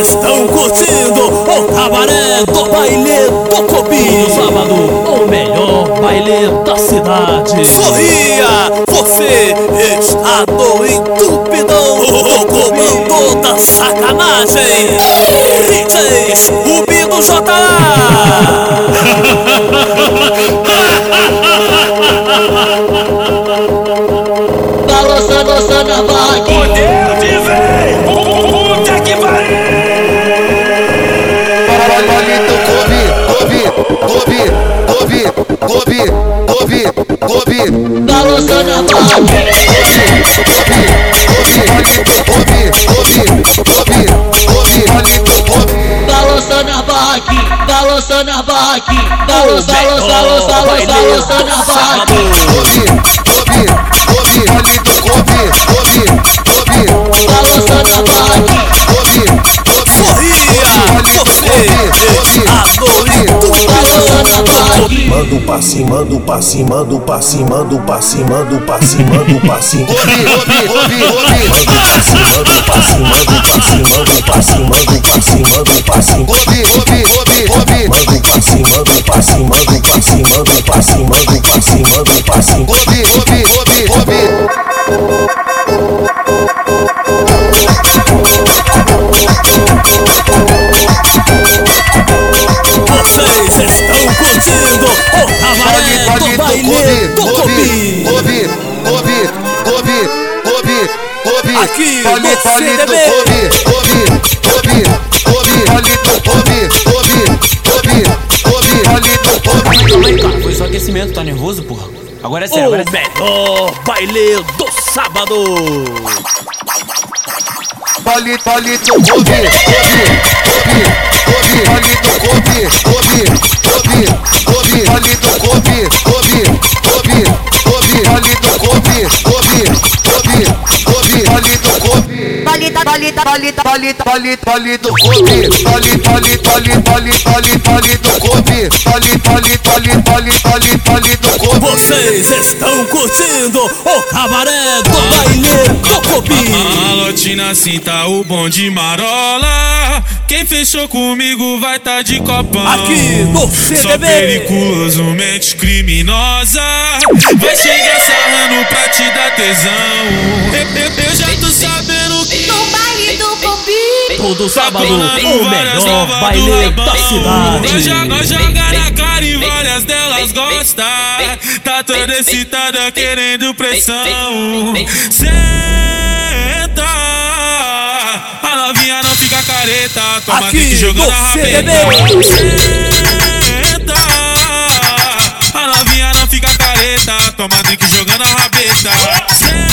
Estão curtindo o cabaré do baile do No sábado, o melhor baile da cidade. Sorria, você está no entupidão O comando da sacanagem. DJs, o Bino Kobe, Kobe, Kobe, Kobe, Kobe, Balança na vaga Palito Kobe, Kobe, Kobe, Kobe, Palito Kobe. Balança na vaga Balança na vaga Balança, balança, balança, balança, balança na vaga Kobe, Kobe, Kobe, Palito Kobe, Kobe, Kobe, Balança na vaga Kobe, Kobe, Sorria, você está no entupidão Balança na vaga Manda o passe, manda o passe, manda o passe, manda o passe, manda o passe, manda o passe. Kobe, Kobe, Kobe, Kobe, Manda o passe, manda o passe, manda o passe, manda o passe, manda o passe, manda o passe. Kobe, Kobe, Kobe, Kobe, Manda o passe, manda o passe, manda o passe, manda o passe, manda o curtindo. O cabaré do baile do Cobinho Kobe, Kobe, Kobe, Kobe, Kobe, Aqui no palito, CDB. Kobe, Kobe, Kobe, palito, Kobe, Kobe, Kobe, Kobe, palito, Kobe. Calma aí, cara, foi só aquecimento, tá nervoso, porra? Agora é sério, agora é O sério. melhor baile do sábado. Palito, palito, Kobe, Kobe, Kobe, palito, Kobe, Kobe, Kobe, Kobe, palito, Kobe, Kobe, Kobe, Kobe, palito, Kobe, Kobe, Kobe, Kobe, palito, Kobe. Palita, palita, palita, palito, palito, palito, Kobe, palito, palito, palito, palito, palito, palito, Kobe, palito, palito, palito, palito, palito, palito, Kobe. Vocês estão curtindo o cabaré do baile do Malotina assim tá o bom de marola. Quem fechou comigo vai tá de copão. Aqui no Só CDB periculoso, mente criminosa. Vai chegar sarrando pra te dar tesão. Eu, eu- eu já tô sabendo Todo sábado, Colando o melhor baile da cidade joga, joga na cara e várias delas gostam. Tá toda excitada querendo pressão. Senta. A novinha não fica careta. Toma Aqui drink jogando no a rabeta. Senta. A novinha não fica careta. Toma drink jogando a rabeta. Senta.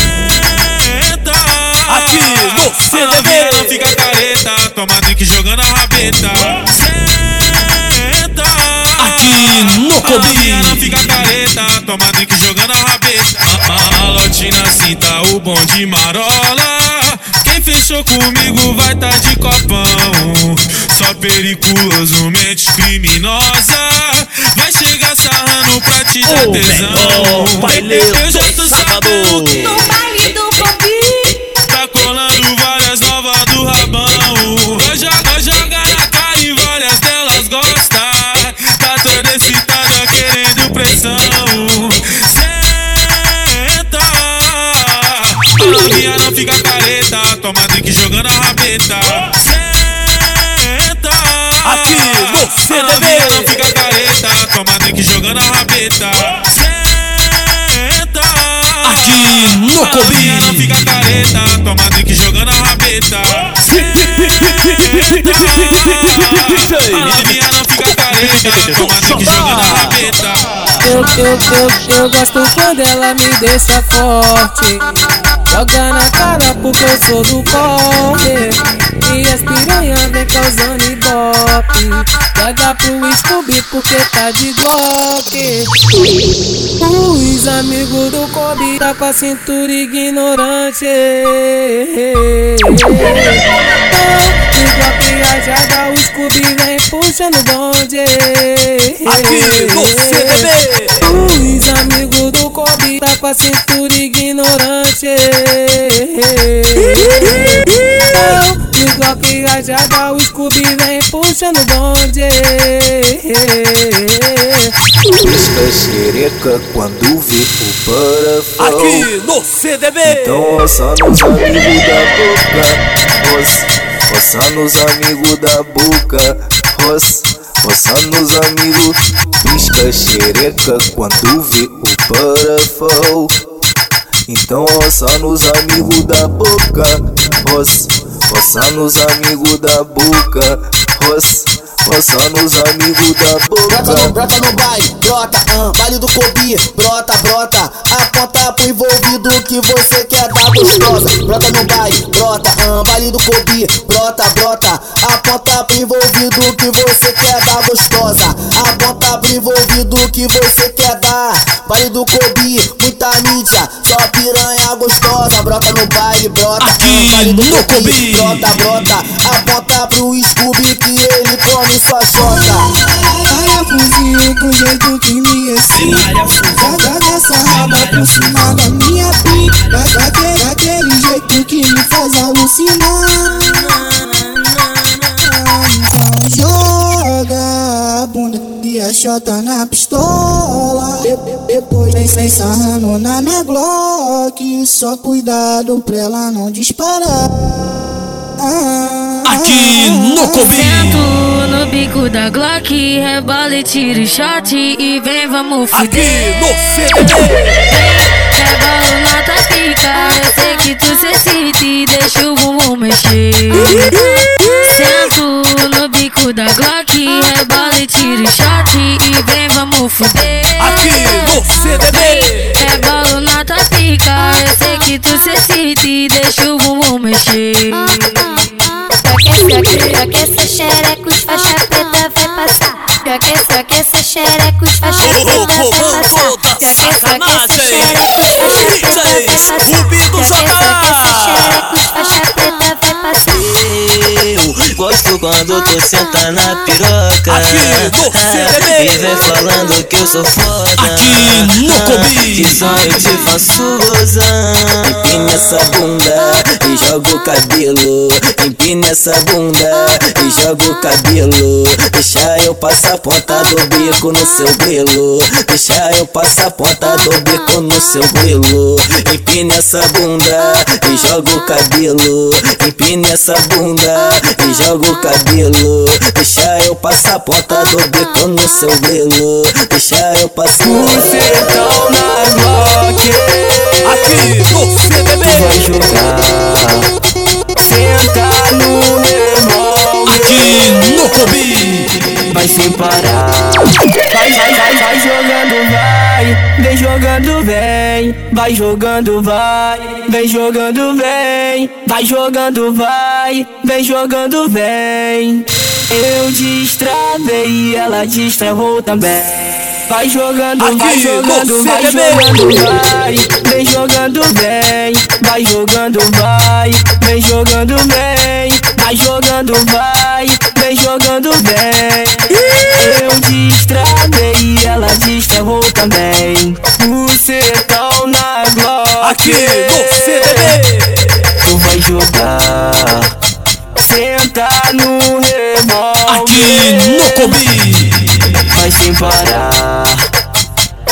Aqui no A novinha não fica careta, toma drink jogando a rabeta. Senta. Aqui no novinha não Cobinho fica careta, toma drink jogando a rabeta. Malotina assim tá o bom de marola. Quem fechou comigo vai tá de copão. Só periculoso, mente criminosa. Vai chegar sarrando pra te dar tesão. melhor baile Eu já tô sabendo que No baile do Cobi. Eu, eu, eu, eu gosto quando ela me deixa forte Joga na cara porque eu sou do corre E as piranha vem causando ibope. Joga pro Scooby porque tá de Glock Os amigos do Kobe tá com a cintura ignorante. De Glock rajada o Scooby vem puxando bonde. Aqui no CDB os amigos do Kobe tá com a cintura ignorante. Eu, de Glock que rajada, o Scooby vem puxando o bonde. Pisca xereca quando vê o parafão Aqui no CDB. Então roça nos amigos da boca roça nos amigos da boca Roça, roça nos amigos Pisca xereca quando vê o parafão Então roça nos amigos da boca. Roça, roça nos amigos da boca. Roça, roça nos amigos da Brota no, boca brota no baile, brota, ah, baile do Kobe, brota, brota, aponta pro envolvido que você quer dar gostosa. Brota no baile, brota, ah, baile do Kobe, brota, brota, aponta pro envolvido que você quer dar gostosa. Aponta pro envolvido que você quer dar. Baile do Kobe, muita mídia, só piranha gostosa. Brota no baile, brota, Aqui do no Kobe. brota, brota, aponta pro Scooby que ele come sua chota. Parafusinho do jeito que me excita Joga essa raba por cima da minha pica Daquele, daquele jeito que me faz alucinar a chota na pistola De- de- Depois vem, vem sarrando na minha Glock Só cuidado pra ela não disparar Ah, Aqui no. Sento no bico da Glock, rebola e tira o shot e vem, vamos Aqui fuder. no CDB. Rebola na tua pica, eu sei que tu se excita e deixa o bumbum mexer. Sento no bico da Glock, rebola e tira o shot e vem, vamos fuder. Aqui no CDB. Rebola na tua pica, eu sei que tu se excita e deixa o bumbum mexer. Joga essa xereca, os faixa preta vai passar. Joga essa, joga essa xereca, os faixa preta vai passar. da Joga essa, joga essa xereca, os faixa preta vai passar. Do Joga essa, joga essa xereca, os faixa preta vai passar. Gosto quando tu senta na piroca. Aqui no CDB. E vem falando que eu sou foda. Aqui no Kobe. Que só eu te faço gozar. Empina essa bunda e joga o cabelo. Empina essa bunda e joga o cabelo. Deixa eu passar a ponta do bico no seu grelo Deixa eu passar a ponta do bico no seu grelo Empina essa bunda e joga o cabelo. Empina essa bunda e joga o cabelo. Deixa eu passar a ponta do bico no seu grelo Deixa eu passar. Bucetão na Glock. Aqui no CDB. Vai jogar. Senta no revólver Aqui no Kobe. Vai sem parar. Vai, vai, vai, vai jogando, vai. Vem jogando, vem. Vai jogando, vai. Vem jogando, vem. Vai jogando, vai. Vem jogando, vem. Eu destravei e ela destravou também. Vai jogando, vai Aqui jogando, no vai jogando, vai. Vem jogando, vem. Vai jogando, vai. Vem jogando, vem. Vai jogando, vai. Vem jogando, vem. Eu destravei e ela destravou também. Bucetão na Glock. Aqui no CDB. Tu vai jogar. Senta no revólver. Aqui no Kobe. Vai sem parar.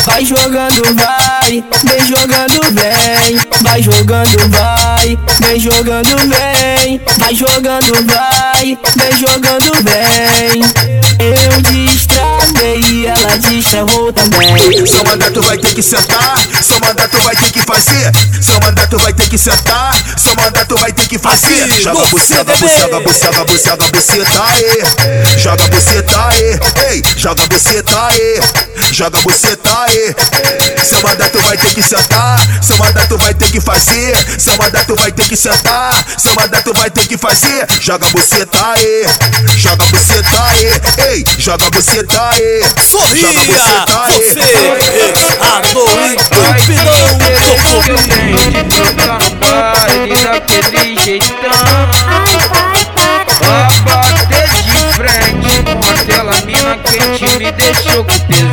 Vai jogando, vai, vem jogando, vem. Vai jogando, vai, vem jogando, vem. Vai jogando, vai, vem jogando, vem. Eu destravei e ela destravou também. Seu mandato vai ter que sentar, seu mandato vai ter que fazer. Seu mandato vai ter que sentar, seu mandato vai ter que fazer. Aqui Joga buceta, buceta, buceta, buceta, buceta, aí. Joga buceta, aí. Ei, joga buceta, aí. Joga buceta, aí. Seu mandato vai ter que sentar, seu mandato vai ter que fazer. Seu mandato vai ter que sentar, seu mandato vai ter que fazer. Joga buceta, aí. Joga buceta, aí. Ei, joga buceta, aí. Sorria, Joga buceta, aí. você no entupidão que baile daquele jeitão Pra bater de frente com aquela mina quente me deixou com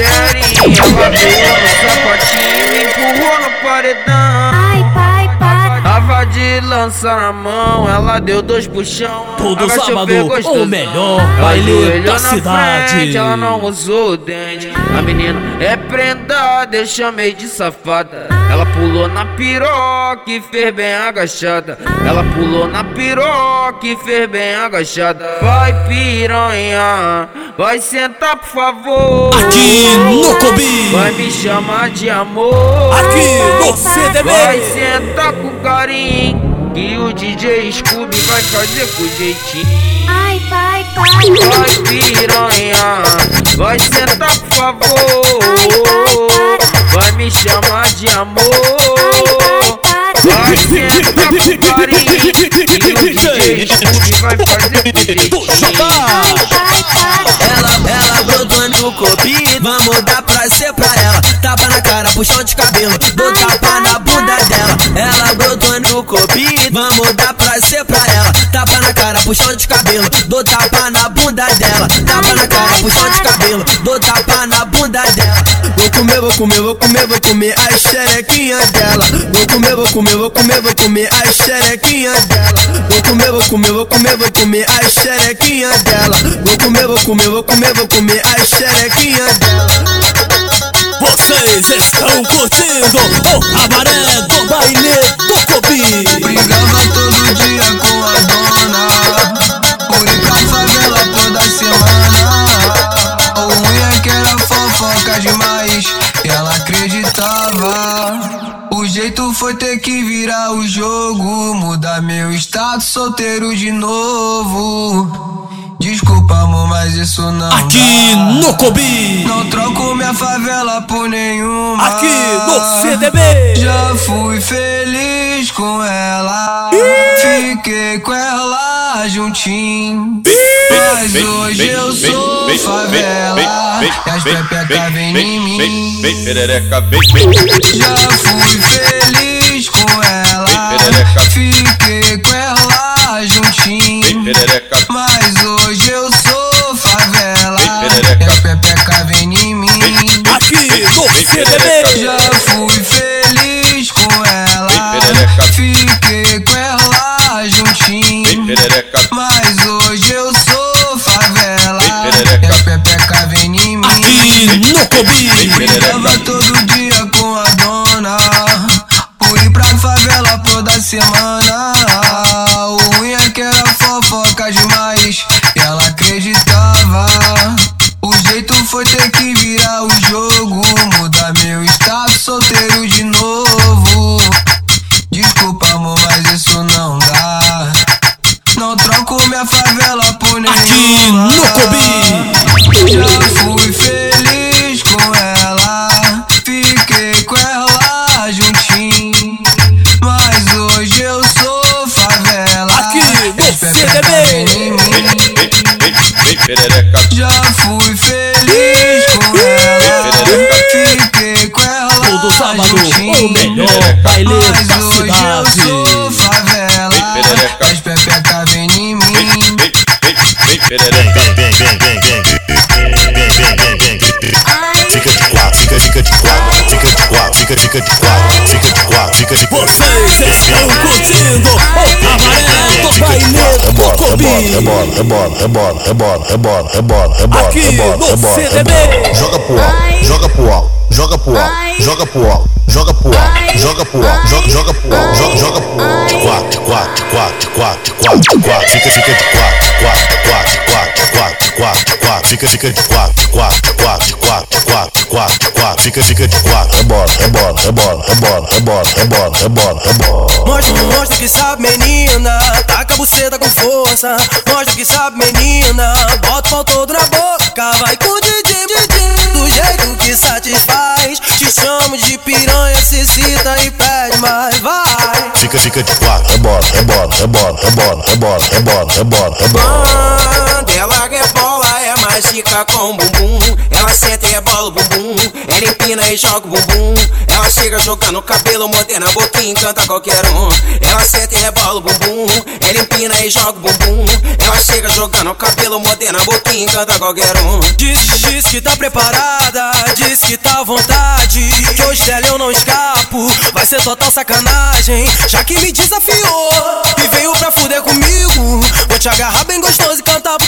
Ela veio no sapatinho, me empurrou no paredão. Ai, pai, pai. Tava de lança na mão, ela deu dois puxão. Todo sábado, o melhor baile da cidade. Frente, ela não usou o dente. A menina é prenda, deixa meio de safada. Ela pulou na piroca e fez bem agachada. Ela pulou na piroca e fez bem agachada. Vai piranha, vai sentar por favor. Aqui no Cobi. Vai me chamar de amor. Aqui no CDB. Vai sentar com carinho. Que o DJ Scooby vai fazer com jeitinho. Ai, pai, Vai piranha, vai sentar por favor. Vai me chamar de amor. Vai sentar com carinho. Que o DJ Scooby vai. Ela, ela brotou no copi, vamos dar prazer pra ela. Tapa na cara, puxão de cabelo, dou tapa na. Ela brotou no copi, vamos dar prazer pra ela. Tapa na cara, puxão de cabelo, dou tapa na bunda dela. Tapa na cara, puxão de cabelo, dou tapa na bunda dela. Vou comer, vou comer, vou comer, vou comer as xerequinhas dela. Vou comer, vou comer, vou comer, vou comer as xerequinhas dela. Vou comer, vou comer, vou comer, vou comer as xerequinhas dela. Vou comer, vou comer, vou comer, vou comer as xerequinhas dela. Vocês estão curtindo o cabaré do baile do Cobi. Brigava todo dia com a dona Fui pra favela toda semana. O ruim é que era fofoca demais E ela acreditava. O jeito foi ter que virar o jogo Mudar meu status solteiro de novo Desculpa amor, mas isso não Aqui dá. no Cobi. Não troco minha favela por nenhuma. Aqui no CDB. Já fui feliz com ela. Fiquei com ela juntinho. Mas hoje eu sou favela. E as pepecas vêm em mim. Já fui feliz com ela. Fiquei com ela juntinho Já fui feliz com ela. Fiquei com ela juntinho. Mas hoje eu sou favela. E a pepeca vem em mim. Aqui no Cobi. Brigava todo dia com a dona. Por ir pra favela toda semana Aqui no Cobi. já fui feliz com ela, fiquei com ela juntinho. Mas hoje eu sou favela. Aqui no CDB. Já fui feliz com ela, fiquei com ela Todo sábado, juntinho. o melhor baile da Fica de quatro, fica, fica de quatro, fica de quatro, fica, fica de quatro, fica de quatro, fica de quatro. Vocês estão curtindo o cabaré do baile do Cobi. Rebola, rebola, rebola, rebola, rebola, rebola, rebola, Aqui rebola, no rebola, CDB. rebola. Joga pro alto, joga pro alto, joga pro alto, joga pro alto, joga pro alto, joga pro alto, joga, joga pro alto, joga, joga pro alto. Quatro, quatro, quatro, quatro, quatro, quatro, fica, fica de quatro, quatro, quatro, quatro, quatro, quatro, quatro, fica, fica de quatro, quatro, quatro, quatro, quatro, quatro, quatro, fica, fica de quatro. Rebola, rebola, rebola, rebola, rebola, rebola, rebola, rebola. Mostra, mostra que sabe, menina. Taca a buceta com força. Mostra que sabe, menina. Bota o pau todo na boca. Vai com o Didi, Didi. Jeito que satisfaz. Te chamo de piranha, se cita e pede mais. Vai. Fica, fica de quatro, rebola, rebola, rebola, rebola, rebola, rebola, rebola, rebola. Quando ela rebola é estica com bumbum. Ela senta e rebola o bumbum. Ela empina e joga o bumbum. Ela chega jogando cabelo, moderna, boquinha, encanta qualquer um. Ela senta e rebola o bumbum. Ela empina e joga o bumbum. Ela chega jogando cabelo, moderna, boquinha, encanta qualquer um. Diz, diz que tá preparada, diz que tá à vontade. Que hoje dela eu não escapo, vai ser total sacanagem. Já que me desafiou e veio pra fuder comigo. Vou te agarrar bem gostoso e cantar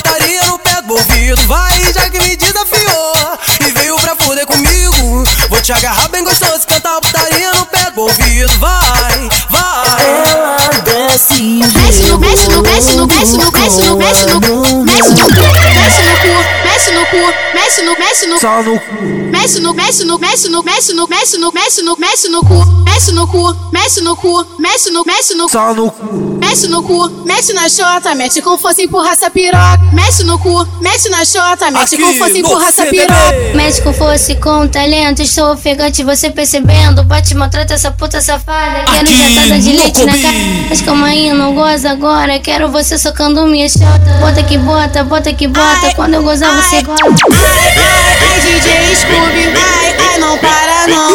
pé do ouvido. Vai, vai. Ela desce e Mexe no, mexe no, mexe no, mexe no, mexe no, mexe no, mexe no mexe no cu, mexe no cu, mexe no, mexe no, Só no cu. mexe no, mexe no, mexe no, mexe no, mexe no, mexe no, mexe no cu, mexe no cu, mexe no cu, mexe no, mexe no, Só no cu. Mexe no cu, mexe na chota, mexe com força, empurra essa piroca, mexe no cu, mexe na chota, mexe com Aqui força, no empurra essa piroca. Mexe com força e com talento, estou ofegante, você percebendo. Bate, maltrata essa puta safada. Quero Aqui jatada de leite na cara. Mas calma aí, não goza agora. Quero você socando minha chota. Bota que bota, bota que bota. Quando eu gozar, você gosta. Ai, ai, ai, DJ Scooby, ai, ai, não para não.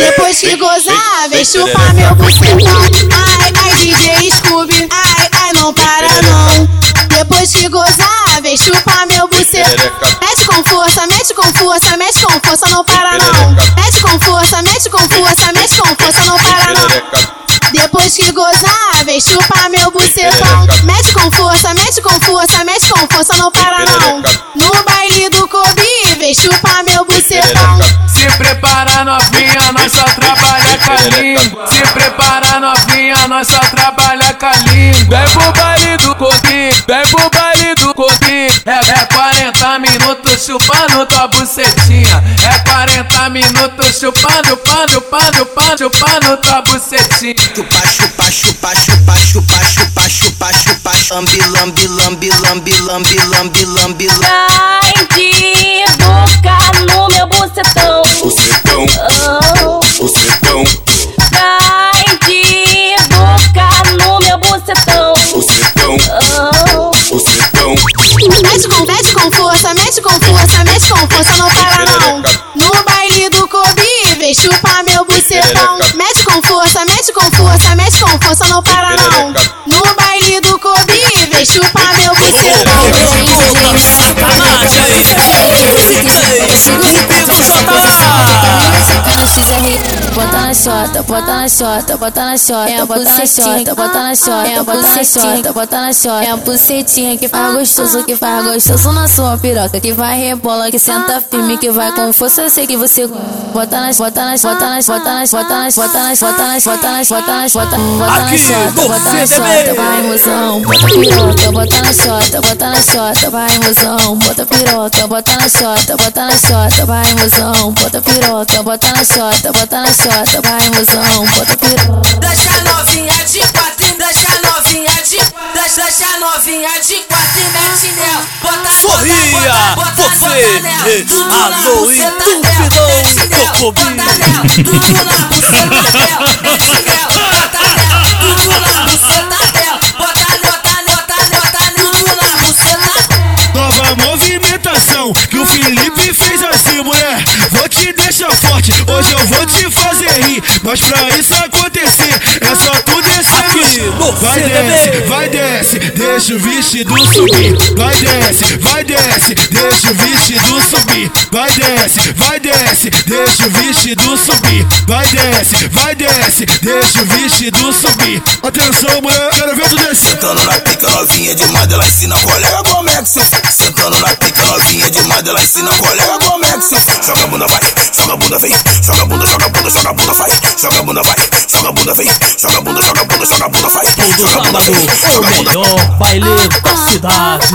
Depois que gozar, vem chupar meu bucetão. Ai, ai, DJ Scooby, ai, ai, não para não. Depois que gozar, vem chupar meu bucetão. Mete com força, mete com força, mete com força, não para não. Mete com força, mete com força, mete com força, não para não. Depois que gozar, vem chupar meu bucetão. Mete com força, mete com força, mete com força, não para não. No baile do Kobe, vem chupar meu bucetão. Se prepara novinha, nós só trabalha com a língua. Se prepara novinha, nós só trabalha vem pro baile do Coquim. É, é 40 minutos chupando tua bucetinha. É 40 minutos chupando, pando, pando, pando, chupando tua bucetinha. Chupa, chupa, chupa, chupa, chupa, chupa, chupa, chupa, lambi, lambi, lambi, lambi, lambi, lambi, lambi, Vai meu bucetão. Mete com força, mete com força, mete com força, não para não. No baile do Kobe, vem chupar meu bucetão. Bota na chota, bota na chota, bota na chota, bota na chota, bota na chota, bota na chota, bota na chota. É a bucetinha que faz gostoso, que faz gostoso na sua piroca, que vai rebola, que senta firme, que vai com força. Eu sei que você bota na bota na bota na bota na bota na bota na bota na bota na bota na bota bota na no bota na chota, vai mozão, bota piroca, bota na chota, bota na chota, vai mozão, bota piroca, bota na chota, bota na chota, vai mozão, bota piroca, bota na chota, bota na chota, vai mozão, bota piroca. Deixa novinha de quatro, deixa novinha de deixa, deixa novinha de quatro e mete nela. Bota, Sorria, bota, bota, você, bota Tudo na alô mete nela, do Kobe. bota nela. Tudo na buceta dela, mete nela, bota nela. Tudo na buceta dela, bota, bota, bota, bota, tudo na buceta Nova movimentação que o Felipe fez forte, hoje eu vou te fazer rir. Mas pra isso acontecer, é só tu Vai CDB. desce, vai desce, deixa o vestido subir. Vai desce, vai desce, deixa o vestido subir. Vai desce, vai desce, deixa o vestido subir. Vai desce, vai desce, deixa o vestido subir. Atenção, mulher, quero ver tu descer. Sentando na pica novinha demais, ela ensina colega como é que se faz. Sentando na pica novinha demais, ela ensina colega como é que se faz. Joga a bunda, vai, joga a bunda, vem. Joga a bunda, joga a bunda, joga a bunda, vai. Joga a bunda, vai, joga a bunda, vem. Joga a bunda, joga a bunda, joga a bunda, vai. Todo sábado, o melhor baile da cidade.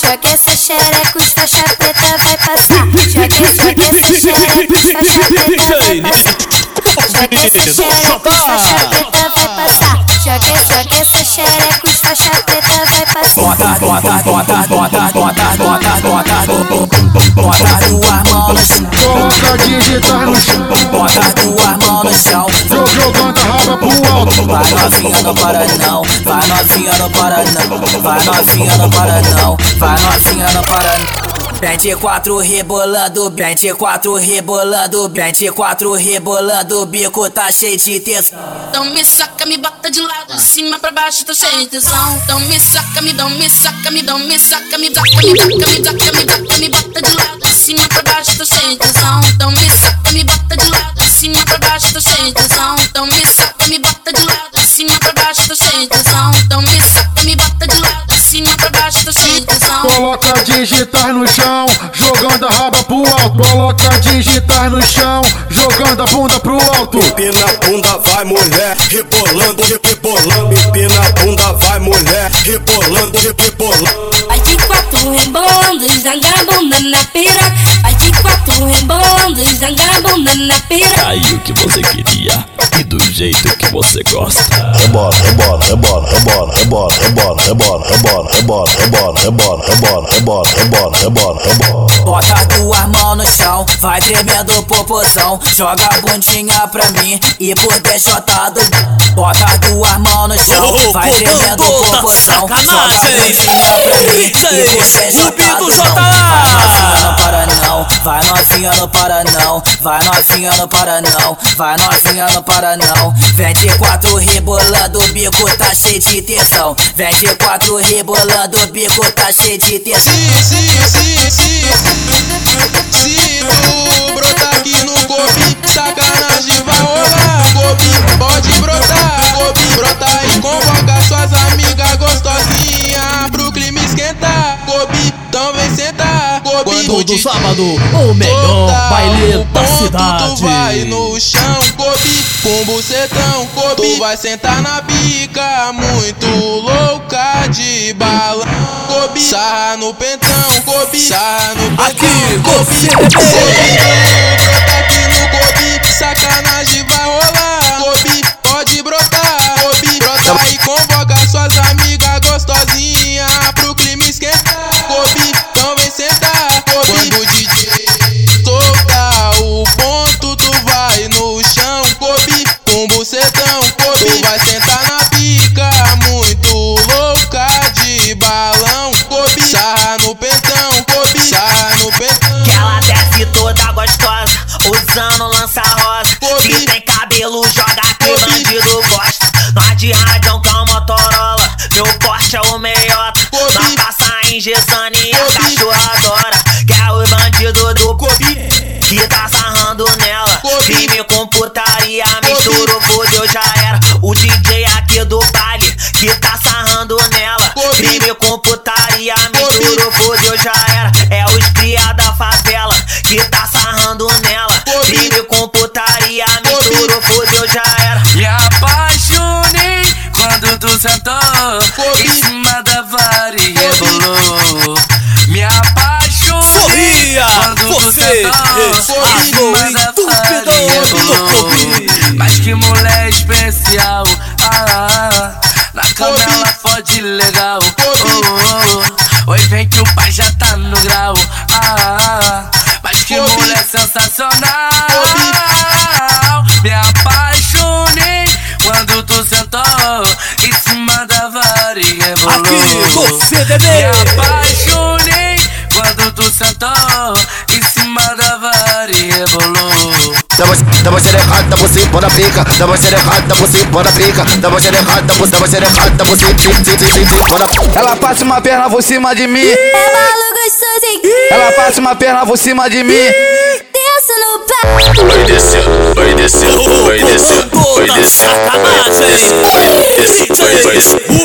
Joga essa xereca, os faixa preta vai passar. Joga, joga essa xereca, os faixa preta vai passar. Joga essa xereca, os faixa preta vai passar. Joga, joga essa xereca, bota, duas mãos no chão. Coloca digitar no chão. Bota duas mãos no chão. Jogando a raba pro alto. Vai novinha para não, vai novinha para não, vai novinha para não, vai novinha não para não. 24 rebolando, 24 rebolando, 24 rebolando, o bico tá cheio de tesão. Então me saca, me bota de lado, de cima pra baixo, tô cheio de tesão. Então me saca, me dão, me saca, me dão, me saca, me saca, me saca, me saca, me saca, me bota de lado, de cima pra baixo, tô cheio de tesão. Então me saca, me bota de lado, de cima pra baixo, tô cheio de tesão. Então me saca, me bota de lado, de cima pra baixo, tô cheio de tesão. Então me saca, me bota de lado, de cima pra baixo, tô cheio de tesão. Coloca digitar no chão, jogando a raba pro alto. Coloca digitar no chão, jogando a bunda pro alto. Empina a bunda, vai mulher, rebolando, rebolando. Empina a bunda, vai mulher, rebolando, rebolando. Vai de quatro rebolando, joga a bunda na piroca. Quatro rebolando, joga a bunda na piroca. Aí o que você queria e do jeito que você gosta. Rebola, rebola, rebola, rebola, rebola, rebola, rebola, rebola, rebola, rebola, rebola, rebola, rebola, rebola, rebola, rebola. Bota duas mãos no chão, vai tremendo popozão. Joga a bundinha pra mim e por deixotado. Bota duas mãos no chão, vai tremendo popozão. Joga a bundinha pra mim e por deixotado. Não para não, vai novinha não para não, vai novinha não para não, vai novinha não para não. 24 rebolando, o bico tá cheio de tesão. 24 rebolando, o bico tá cheio de tesão. Se tu brotar aqui no Gobi, sacanagem vai rolar. Gobi, pode brotar. Gobi, brota e convoca Todo sábado, o melhor baile da Tu cidade. vai no chão, Gobi, com bucetão, Gobi. Tu vai sentar na bica, muito louca de balão. Gobi, sarra no pentão, Gobi, sarra no pentão. Aqui, Gobi, Gobi, brota aqui no Gobi, sacanagem vai usando lança rosa. Se tem cabelo, joga que bandido gosta. Nós de rádio com Motorola, meu porte é o meiota. Nós passa Gesane e a cachorra adora. is Dá uma, xerecada por cima da pica, dá uma xerecada por cima da pica, dá uma xerecada por uma xerecada por cima, cima, cima, cima Ela passa uma perna por cima de mim. É gostosinho. Ela passa uma perna por cima de mim. Desço no pé. Vai descendo, vai descendo, vai descendo, vai descendo, vai descendo,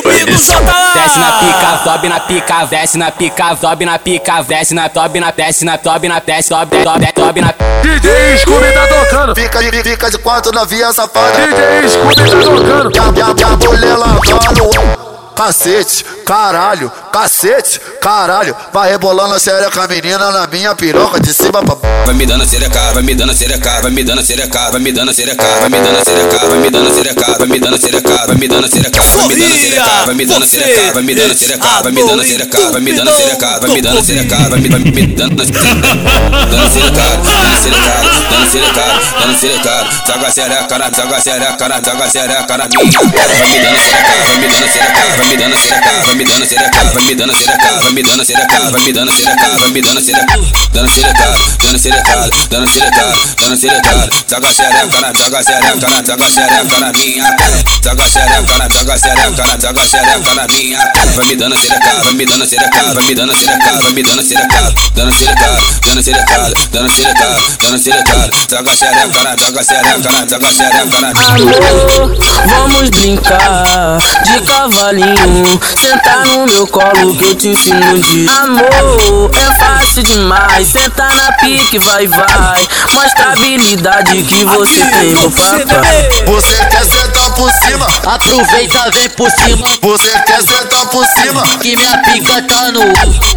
vai descendo. Desce na pica, sobe na pica, desce na pica, sobe na pica, desce na sobe na desce na sobe na desce, sobe, sobe, sobe na DJ Scooby tá tocando. Fica, fica, fica de quatro novinha safada. DJ Scooby tá tocando. Que a, que a, que a mulher lavando. Cacete, caralho, cacete, caralho. Vai rebolando a menina, na minha piroca, de cima pra Vai me dando xereca, vai me dando xereca, vai me dando xereca, vai me dando xereca, vai me dando xereca, vai me dando xereca, vai me dando xereca, vai me dando xereca, vai me dando xereca, vai me dando xereca, vai me dando xereca, vai me dando xereca, vai me dando xereca, vai me dando xereca, vai me dando me dando dando xereca, dando xereca, dando xereca, dando xereca, joga xereca na, joga xereca na, joga xereca na minha, vai me dando xereca, vai me dando xereca, vai me dando xereca, vai me dando xereca, vai me dando xereca, vai me dando xereca, vai me dando xereca, vai me dando xereca, dando xereca, dando xereca, dando xereca, dando xereca, joga xereca na, joga xereca na, joga xereca na minha, joga xereca na, joga xereca na, joga xereca na minha, vai me dando xereca, vai me dando xereca, vai me dando xereca, vai me dando xereca, dando xereca, dando xereca, dando xereca, dando xereca, joga xereca na, joga xereca na, joga xereca na Amor, vamos brincar de cavalinho. Sentar Senta no meu colo que eu te ensino de amor. É fácil demais. Senta na pique, vai, vai. Mostra a habilidade que você tem, no papai. Você quer sentar por cima? Aproveita, vem por cima. Você quer sentar por cima? Que minha pica tá no.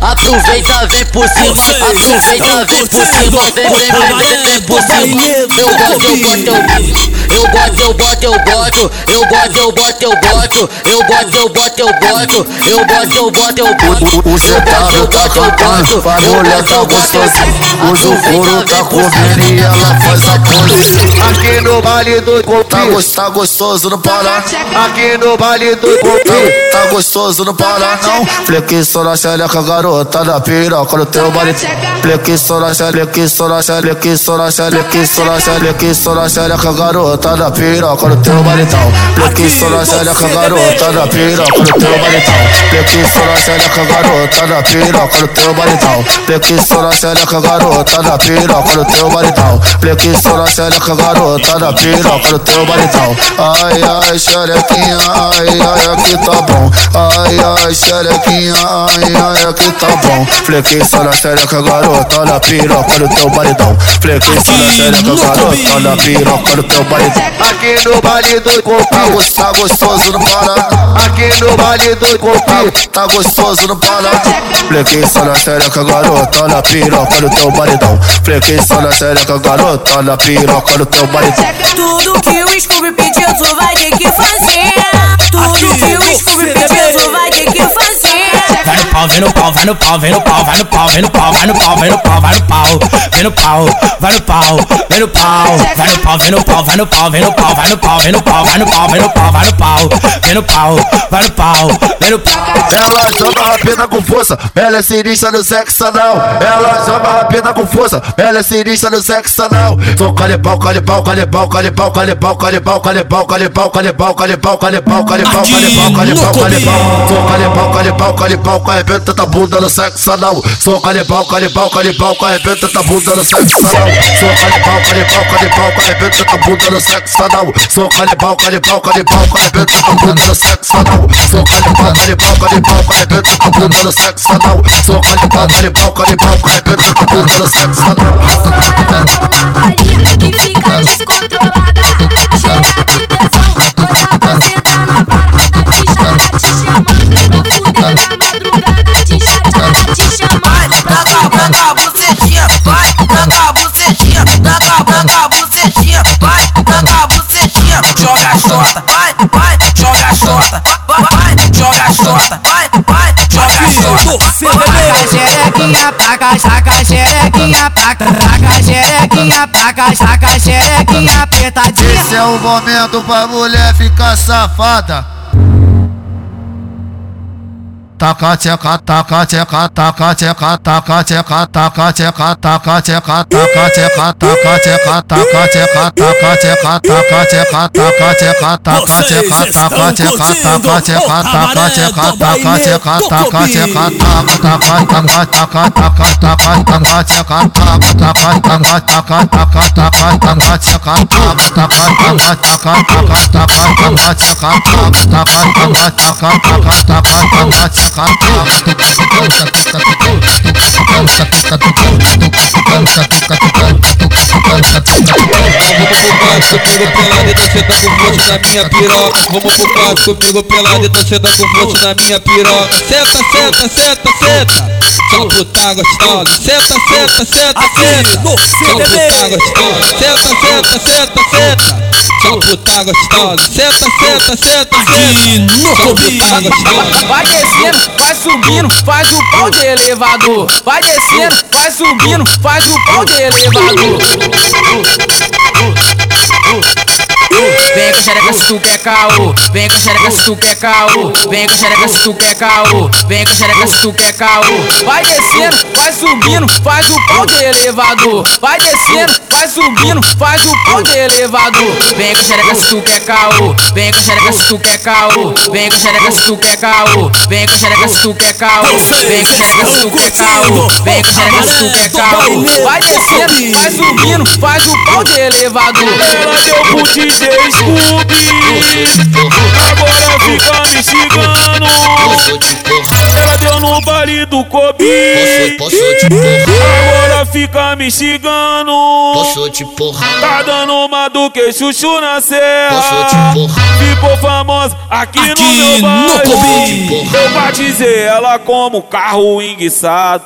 Aproveita, vem por cima. Aproveita, vem por cima. Vem, vem, vem, vem, vem por cima. Eu gosto, eu gosto, eu gosto. Eu gosto, eu boto, eu boto. Eu gosto, eu boto, eu boto. Eu gosto, eu boto eu boto, eu boto, eu boto, eu boto, O setado tá cantando, a mulher tá gostosinha. O couro tá comendo e ela faz a pose Aqui no baile do Copi, tá, tá gostoso no Pará. Aqui no baile do Copi, tá gostoso no Pará não? Flexão na xereca, garota da piroca no teu baile. Flexão na xereca, flexão na xereca, flexão na xereca, flexão na xereca, flexão na xereca, garota da piroca no teu baritão Flexão na xereca, garota da piroca no teu baritão Flexão na xereca, garota da piroca no teu baritão Flexão na xereca, garota da piroca no teu baritão Flexão na xereca, garota da piroca no teu baritão Ai, ai, xerequinha, ai, ai, aqui tá bom. Ai, ai, xerequinha, ai, ai, aqui tá bom. Flexão na xereca, garota da piroca no teu baritão Flexão na xereca, garota da piroca no teu baritão Aqui no baile do tá gos- tá gostoso no Pará Aqui no baile do Copi, tá gostoso no Pará Flexão na xereca, garota na piroca no teu baritão Flexão na xereca, garota na piroca no teu baritão Tudo que o Scooby pediu, tu vai ter que fazer. Tudo que o Scooby pediu, tu vai ter que fazer. Pau, vem no pau, vai no pau, vem no pau, vai no pau, vem no pau, vai no pau, vem no pau, vai no pau, vem no pau, vai no pau, vem no pau, vai no pau, vem no pau, vai no pau, vem no pau, vai no pau, vem no pau, vai no pau, vem no pau, vai no pau, vem no pau, vai no pau, vem no pau. Ela joga rapina com força, ela é sinistra no sexo anal. Ela joga rapina com força, ela é sinistra no sexo anal. Sou calibau, calibau, calibau, calibau, calibau, calibau, calibau, calibau, calibau, calibau, calibau, calibau, calibau, calibau, calibau. Sou calibau, calibau, calibau, com arrebenta tua bunda no sexo anal. Sou calibau, calibau, calibau, com arrebenta tua bunda no sexo anal. Sou calibau, calibau, com arrebenta bunda no sexo anal. Sou calibau, calibau, com arrebenta bunda no sexo anal. Sou calibau, calibau, com arrebenta bunda no sexo anal. Sou calibau, calibau, com arrebenta bunda no sexo anal. Taca a bucetinha, vai, taca a bucetinha, taca, taca a bucetinha, vai, taca a bucetinha, joga a vai, vai, joga a vai, vai, joga a xota, vai, vai, joga a xota. Taca xerequinha, taca, taca xerequinha, taca, taca xerequinha, taca, taca xerequinha, apertadinha. Esse é o momento pra mulher ficar safada. Taca tcheca, taca tcheca, taca tcheca, taca tcheca, taca tcheca, taca tcheca, taca tcheca, taca tcheca, taca tcheca, taca tcheca, taca tcheca, taca tcheca, taca tcheca, taca tcheca, taca tcheca, taca tcheca, taca tcheca, taca tcheca, taca taca taca taca taca taca tcheca, taca taca taca taca taca taca taca tcheca, taca taca taca taca taca taca taca tcheca, taca taca taca taca taca taca tcheca. Comigo pelado e tá com forte na minha piroca. Vamos pro quarto comigo pelado e tá com forte na minha piroca. Senta, senta, senta, senta. Só puta gostosa. Senta, senta, senta, senta. Só puta gostosa. Senta, senta, senta, senta. Só puta gostosa. Senta, senta, senta, senta. Só puta gostosa. Vai descendo, vai subindo, faz o pau de elevador. Vai descendo, vai subindo, faz o pau de elevador. Vem com xereca se tu quer caô, vem com xereca se tu quer caô, vem com xereca se tu quer caô, vem com xereca se tu quer caô. Vai descendo, vai subindo, faz o pau de elevador. Vai descendo, vai subindo, faz o pau de elevador. Vem com xereca se tu quer caô, vem com xereca se tu quer caô, vem com xereca se tu quer caô, vem com xereca se tu quer caô, vem com xereca se tu quer caô, vem com xereca se tu quer caô. Vai descendo, vai subindo, faz o pau de elevador. Ela deu Scooby Agora fica me xingando. Ela deu no baile do Kobe. Agora fica me xingando. Posso te porrar Tá dando uma do que chuchu na serra Ficou famosa aqui, Aqui no meu bairro Kobe. Eu batizei ela como carro enguiçado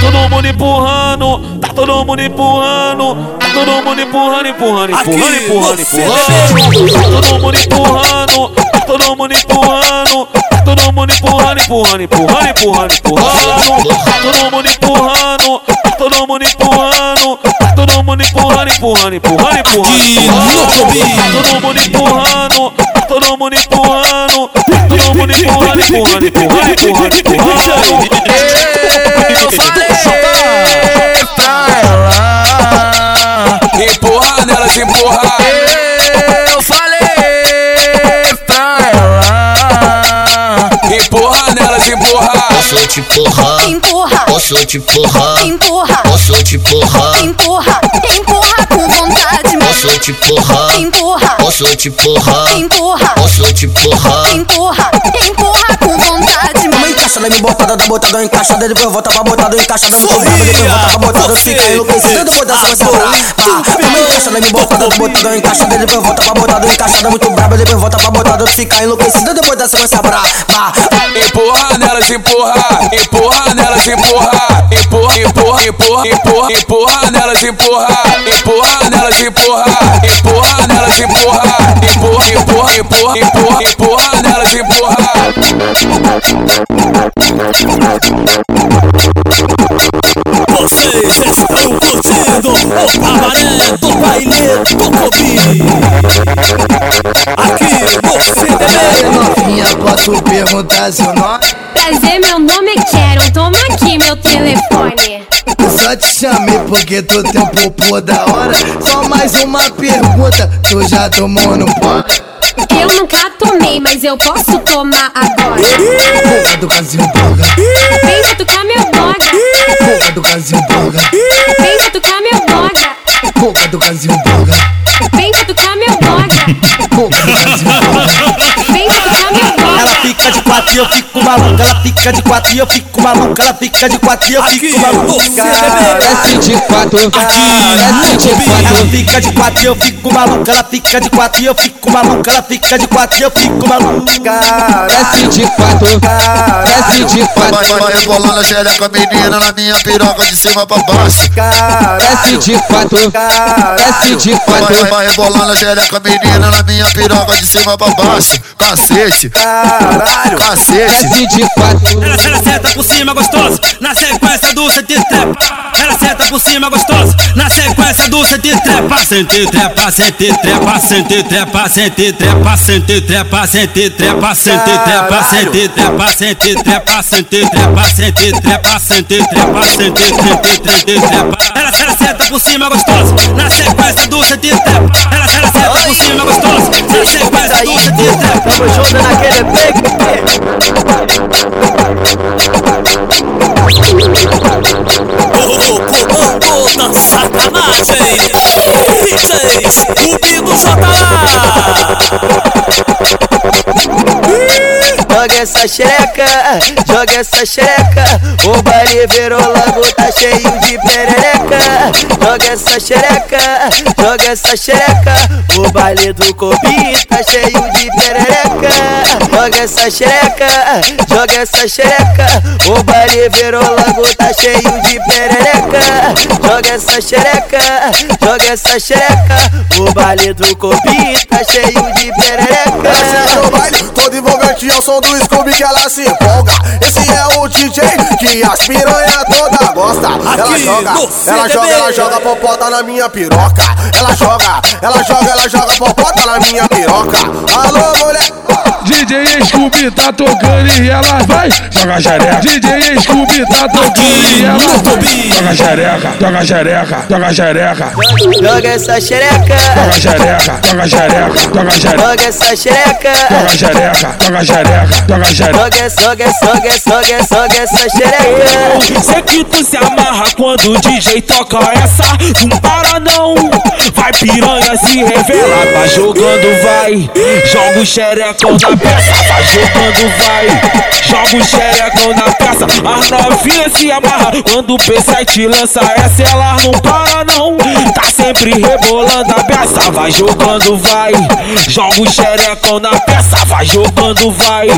todo mundo empurrando, tá todo mundo empurrando, tá todo mundo empurrando, empurrando, empurrando, empurrando, empurrando. Tá todo mundo empurrando, tá todo mundo empurrando, tá todo mundo empurrando, empurrando, empurrando, empurrando, empurrando. Tá todo mundo empurrando, tá todo mundo empurrando, tá todo mundo empurrando, empurrando, empurrando, empurrando. Tá todo mundo empurrando, tá todo mundo empurrando, tá todo mundo empurrando, empurrando, empurrando, empurrando, empurrando. Eu falei pra ela Empurra nela, se empurra. Eu falei pra ela Empurra nela, se empurra. Posso te porrar Empurra, Posso te porrar empurra, Posso te porrar empurra, empurra com vontade, Posso te porrar empurra, Posso te porrar empurra, Posso te porrar empurra, encaixada me botada da botada encaixada Depois volta pra botada encaixada muito brava Depois volta pra botada fica enlouquecida Depois dessa vai sobrar Uma encaixada me botada da botada encaixada Depois volta pra botada encaixada muito brava Depois volta pra botada fica enlouquecida Depois dessa vai sobrar Empurra nela, se empurra. Empurra nela, se empurra. Empurra, empurra, empurra, empurra. Empurra nela, se empurra. Empurra nela, se empurra. Empurra nela, se empurra. Empurra, empurra, empurra, empurra. Empurra nela, se Vocês estão curtindo o cabaré do baile do Kobe Aqui no CDB Novinha, posso perguntar seu nome? Prazer, meu nome é Sharon. Toma aqui meu telefone. Só te chamei porque tu tem um da hora Só mais uma pergunta, tu já tomou no pó? Eu nunca tomei, mas eu posso tomar agora. Porra do casinho droga Vem cutucar meu boga. Porra do casinho droga Vem cutucar meu boga. Porra do casinho droga Vem cutucar meu boga. Porra do casinho droga Vem meu. Ela fica de quatro e eu fico maluca Ela fica de quatro e eu fico maluca Ela fica de quatro e eu fico maluca Desce de quatro. Desce de Ela quatro. fica de quatro e eu fico maluca Ela fica de quatro e eu fico maluca Ela fica de quatro e eu fico maluca Desce de quatro. Desce de Vai, vai, quatro. vai rebolando a xereca menina na minha piroca de cima pra baixo Desce de quatro. Desce de Vai, vai, quatro. vai rebolando a xereca menina na minha piroca de cima pra baixo Cacete, caralho, cacete Desce de quatro. Ela, ela senta por cima gostoso, na sequência do sente trepa. Ela senta por cima gostoso, na sequência do sente trepa. Sente trepa, sente trepa, sente trepa, sente trepa, sente trepa, sente trepa, sente trepa, sente trepa, sente trepa, sente trepa, sente trepa, sente trepa, sente sente trepa. Ela, ela senta por cima gostoso, na sequência do sente trepa. Ela, ela senta por cima gostoso, na sequência do sente trepa. Tamo junto naquele Puta sacanagem DJs, o Bigo JA essa xereca, joga essa xereca. O baile virou logo, tá cheio de perereca. Joga essa xereca, joga essa xereca. O baile do Kobe tá cheio de perereca. Joga essa xereca, joga essa xereca. O baile virou logo, tá cheio de perereca. Joga essa xereca, joga essa xereca. O baile do Kobe tá cheio de perereca. Esse é o todo envolvente ao som do Scooby que ela se empolga. Esse é o DJ que as piranha toda gosta. Ela joga, ela joga, ela joga popota na minha piroca. Ela joga, ela joga, ela joga popota na minha piroca. Alô, mulher. DJ Scooby tá tocando e ela vai joga xereca. DJ Scooby tá tocando e ela vai joga xereca, joga xereca, joga xereca. Joga essa xereca, joga xereca, joga xereca, joga xereca. Joga essa xereca, joga xereca, joga xereca, joga xereca. Joga, joga, joga, joga essa xereca. Sei que tu se amarra quando o DJ toca essa. Não para não, vai piranha se revela. Vai jogando, vai. Joga o xerecão na peça. Vai jogando, vai. Joga o xerecão na peça. As novinhas se amarra quando o P7 lança essa. Elas não para não, tá sempre rebolando a peça. Vai jogando, vai. Joga o xerecão na peça. Vai jogando, vai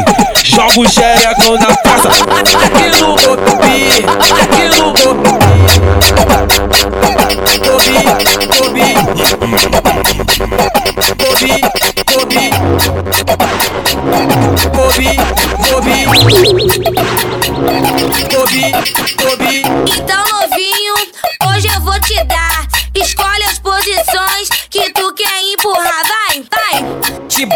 joga o xerecão na taça. Aqui no Bobi, aqui no Bobi. Bobi, Bobi. Bobi, Bobi. Bobi, Bobi. Bobi, Bobi. Então, novinho, hoje eu vou te dar.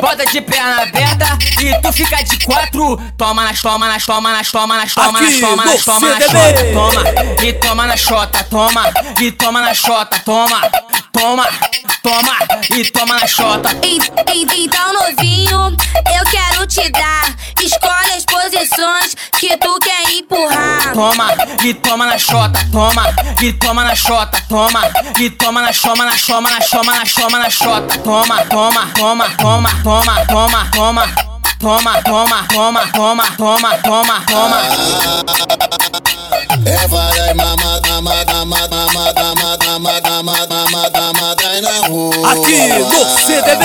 Bota de perna aberta e tu fica de quatro. Toma nas, toma nas, toma nas, toma nas, toma nas, toma nas, toma nas, xota, toma. E toma na xota, toma. E toma na xota, toma. Toma, toma e toma na xota. Então, novinho, eu quero te dar. Que tu quer empurrar. Toma, e toma na xota, toma, e toma na xota, toma, e toma na choma, na choma, na choma, na choma, na xota, toma, toma, toma, toma, toma, toma, toma, toma, toma, toma, toma, toma, toma, toma. É vai mama, mama, mama, mama, mama, mama, mama, Aqui no CDB.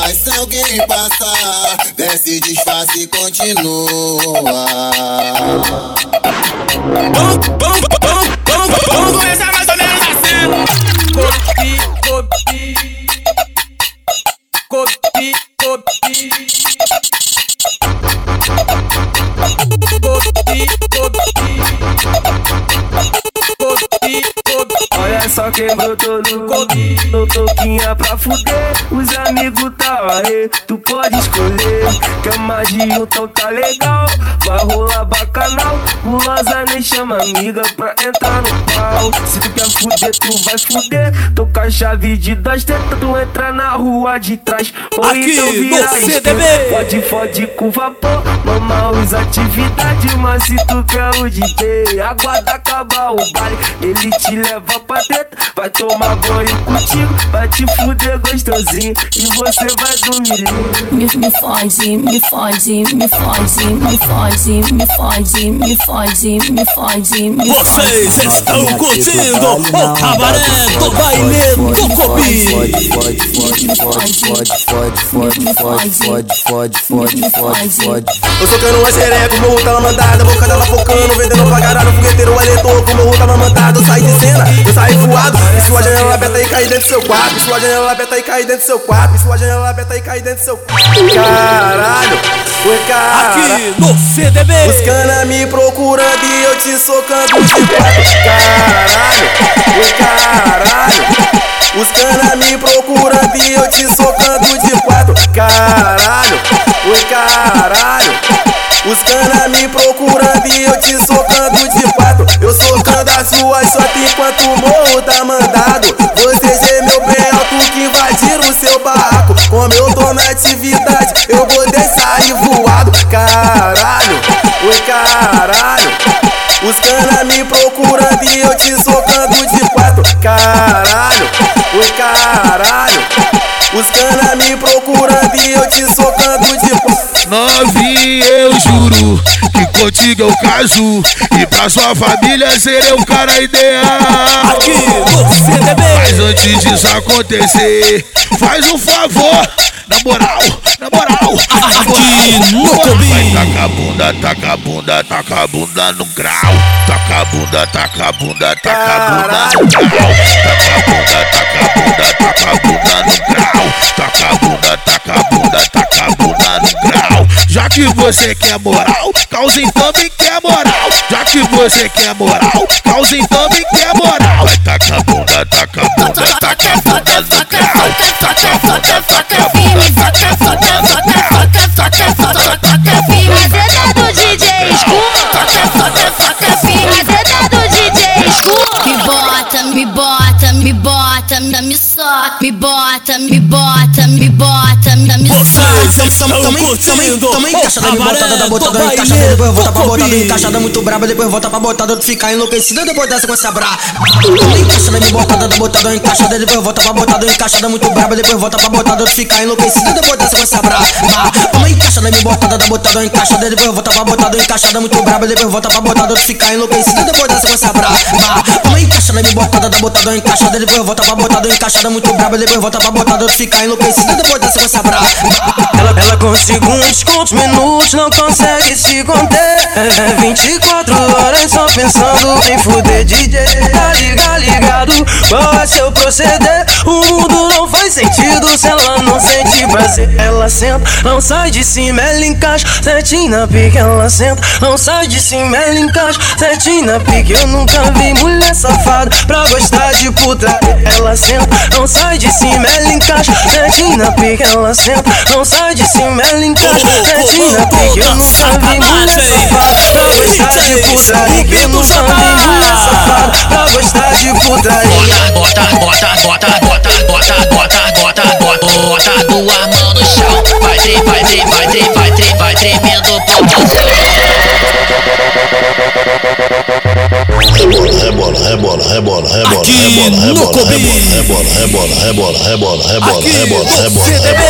Mas se alguém passar, desce, disfarce e continua. Vamos, vamos, vamos, vamos, vamos começar mais ou menos assim. Copi, copi. Copi, copi. Copi, copi. Olha só quem brotou no No toquinha pra fuder Os amigos tá aí Tu pode escolher. Quer mais de um então tá legal. Vai rolar bacanal Gulosa nem chama amiga pra entrar no pau. Se tu quer fuder, tu vai fuder. Tô com a chave de dois tenta Tu entra na rua de trás. Ou Aqui então vira esquerda. Pode, fode com vapor Mama os atividades Mas se tu quer o DJ Aguarda acabar o baile. Ele te leva pra dentro Vai tomar banho contigo Vai te fuder gostosinho E você vai dormir Me, me fode, me fode, me fode, me fode, me fode, me fode, me fode, me fode. Vocês estão curtindo o cabaré do baile do Cobi. Eu socando uma xereca, o morro tava mandado, a boca dela focando, vendendo pra caralho, fogueteiro, aletou, o morro tava mandado, eu saí de cena, eu saí voado, e sua janela aberta e caí dentro do seu quarto, sua janela aberta e caí dentro do seu quarto, sua janela aberta e caí dentro do seu. Caralho, oi caralho. Aqui no CDB. Os cana me procurando e eu te socando de quatro. Caralho, oi caralho. Os cana me procurando e eu te socando de quatro. Caralho, oi caralho. Os cana me procurando e eu te socando de quatro. Eu socando as ruas só enquanto o morro tá mandado. Você ser é meu belo que invadiram o seu barraco. Como eu tô na atividade, eu vou deixar sair voado. Caralho, oi caralho. Os cana me procurando e eu te socando de quatro. Caralho, oi caralho. Os cana me procurando e eu te socando de quatro. Novinha, eu juro que contigo eu caso. E pra sua família serei o cara ideal. Aqui CDB. Mas antes disso acontecer, faz um favor. Na moral, na moral, Aqui no. Vai taca a bunda, taca a bunda, taca a bunda no grau. Taca a bunda, taca a bunda, taca a bunda no grau. Taca a bunda, taca a bunda, taca a bunda no grau. Taca a bunda, taca a bunda, taca a bunda no grau. Já que você quer moral, causa então vem quer moral. Já que você quer moral, causa então vem quer moral. Vai taca a bunda, taca a bunda, taca a bunda Me bota, me bota, me bota, me bota, bota, me estão curtindo Tamo encaixada, me botada da botada, encaixada, depois volta pra botada, encaixada muito braba, depois volta pra botada, tu fica enlouquecida, depois dessa com essa braba. Tamo encaixada, me botada da botada, encaixada, depois volta pra botada, encaixada muito braba, depois volta pra botada, tu fica enlouquecida, depois dessa com essa braba. Tamo encaixada, me botada da botada, encaixada, depois volta pra botada, encaixada muito braba, depois volta pra botada, tu fica enlouquecida, depois dessa com essa braba. Tamo encaixada, me botada da botada, encaixada, depois volta pra botada, encaixada muito braba, depois volta pra botada, tu fica enlouquecida, depois dessa com braba. Ela, ela com segundos, quantos minutos não consegue se conter. É 24 horas só pensando em fuder DJ. Tá liga, ligado, qual é seu proceder? O mundo não faz sentido se ela não sente prazer. Ela senta, não sai de cima, ela encaixa. Certinho na pique, ela senta, não sai de cima, ela encaixa. Certinho na pique, eu nunca vi mulher safada pra gostar de puta. Ela senta, não sai de cima, ela encaixa. Certinho na pique, ela senta, não sai de cima, ela encaixa. Certinho na pique, eu nunca vi mulher safada pra gostar de putaria. Eu nunca vi mulher safada pra gostar de putaria. Bota, bota, bota, bota, bota, bota, bota, bota, bota duas mãos no chão. Vai tre, vai tre, vai tre, vai tre, vai tremendo o Rebola, rebola, rebola, rebola, rebola, rebola, rebola, rebola, rebola, rebola, rebola, rebola, rebola, rebola, rebola, rebola, rebola, rebola, rebola,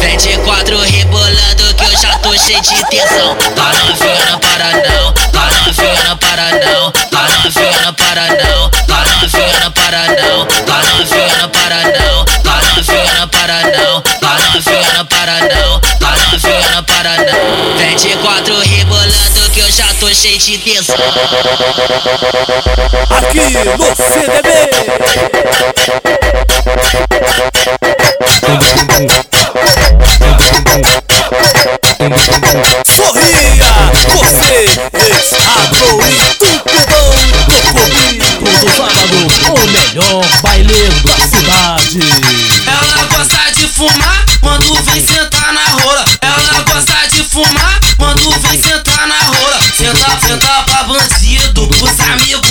Vem de quatro rebolando que eu já tô cheio de rebola, rebola, rebola, rebola, não para não. rebola, rebola, rebola, não para não. rebola, rebola, rebola, não para não. rebola, rebola, rebola, não para não. rebola, rebola, rebola, não para não. rebola, rebola, rebola, não para não novinha no Paranão, pra tá novinha no Paranão. Vem de quatro rebolando que eu já tô cheio de tesão. Aqui no CDB. Sorria, você está doido, tudo bom, tudo comigo. Todo sábado, o melhor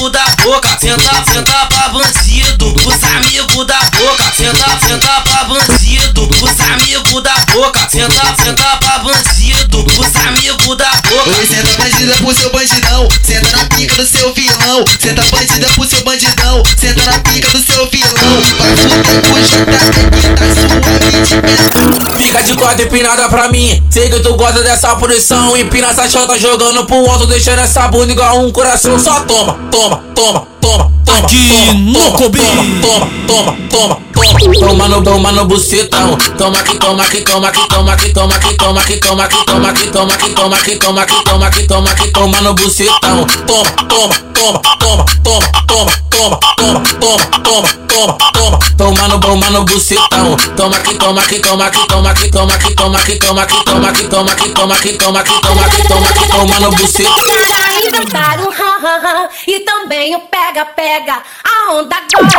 amigos da boca. Senta, senta pra bandido, os amigos da boca. Senta, senta pra bandido, os amigos da boca. Senta, senta pra bandido, os amigos da boca. Oi, senta bandida pro seu bandidão, senta na pica do seu vilão. Senta bandida pro seu bandidão, senta na pica do seu vilão. Vai fuder com JP que tá Fica de quatro empinada pra mim. Sei que tu gosta dessa punição. Empina essa chota jogando pro alto, deixando essa bunda igual um coração. Só toma, toma, toma, toma, toma. Aqui toma, no toma, Cobi. Toma, toma, toma, toma. Toma no, toma no bucetão. Toma aqui, toma aqui, toma aqui, toma aqui, toma aqui, toma aqui, toma aqui, toma aqui, toma aqui, toma aqui, toma aqui, toma aqui, toma aqui, toma no bucetão. Toma, toma, toma, toma, toma, toma, toma, toma, toma, toma, toma, toma. Toma toma no bucetão. Toma aqui, toma aqui, toma aqui, toma aqui, toma aqui, toma aqui, toma aqui, toma aqui, toma aqui, toma aqui, toma aqui, toma aqui, toma aqui, toma no bucetão. Inventaram ran, ran, e também o pega, pega, a onda agora.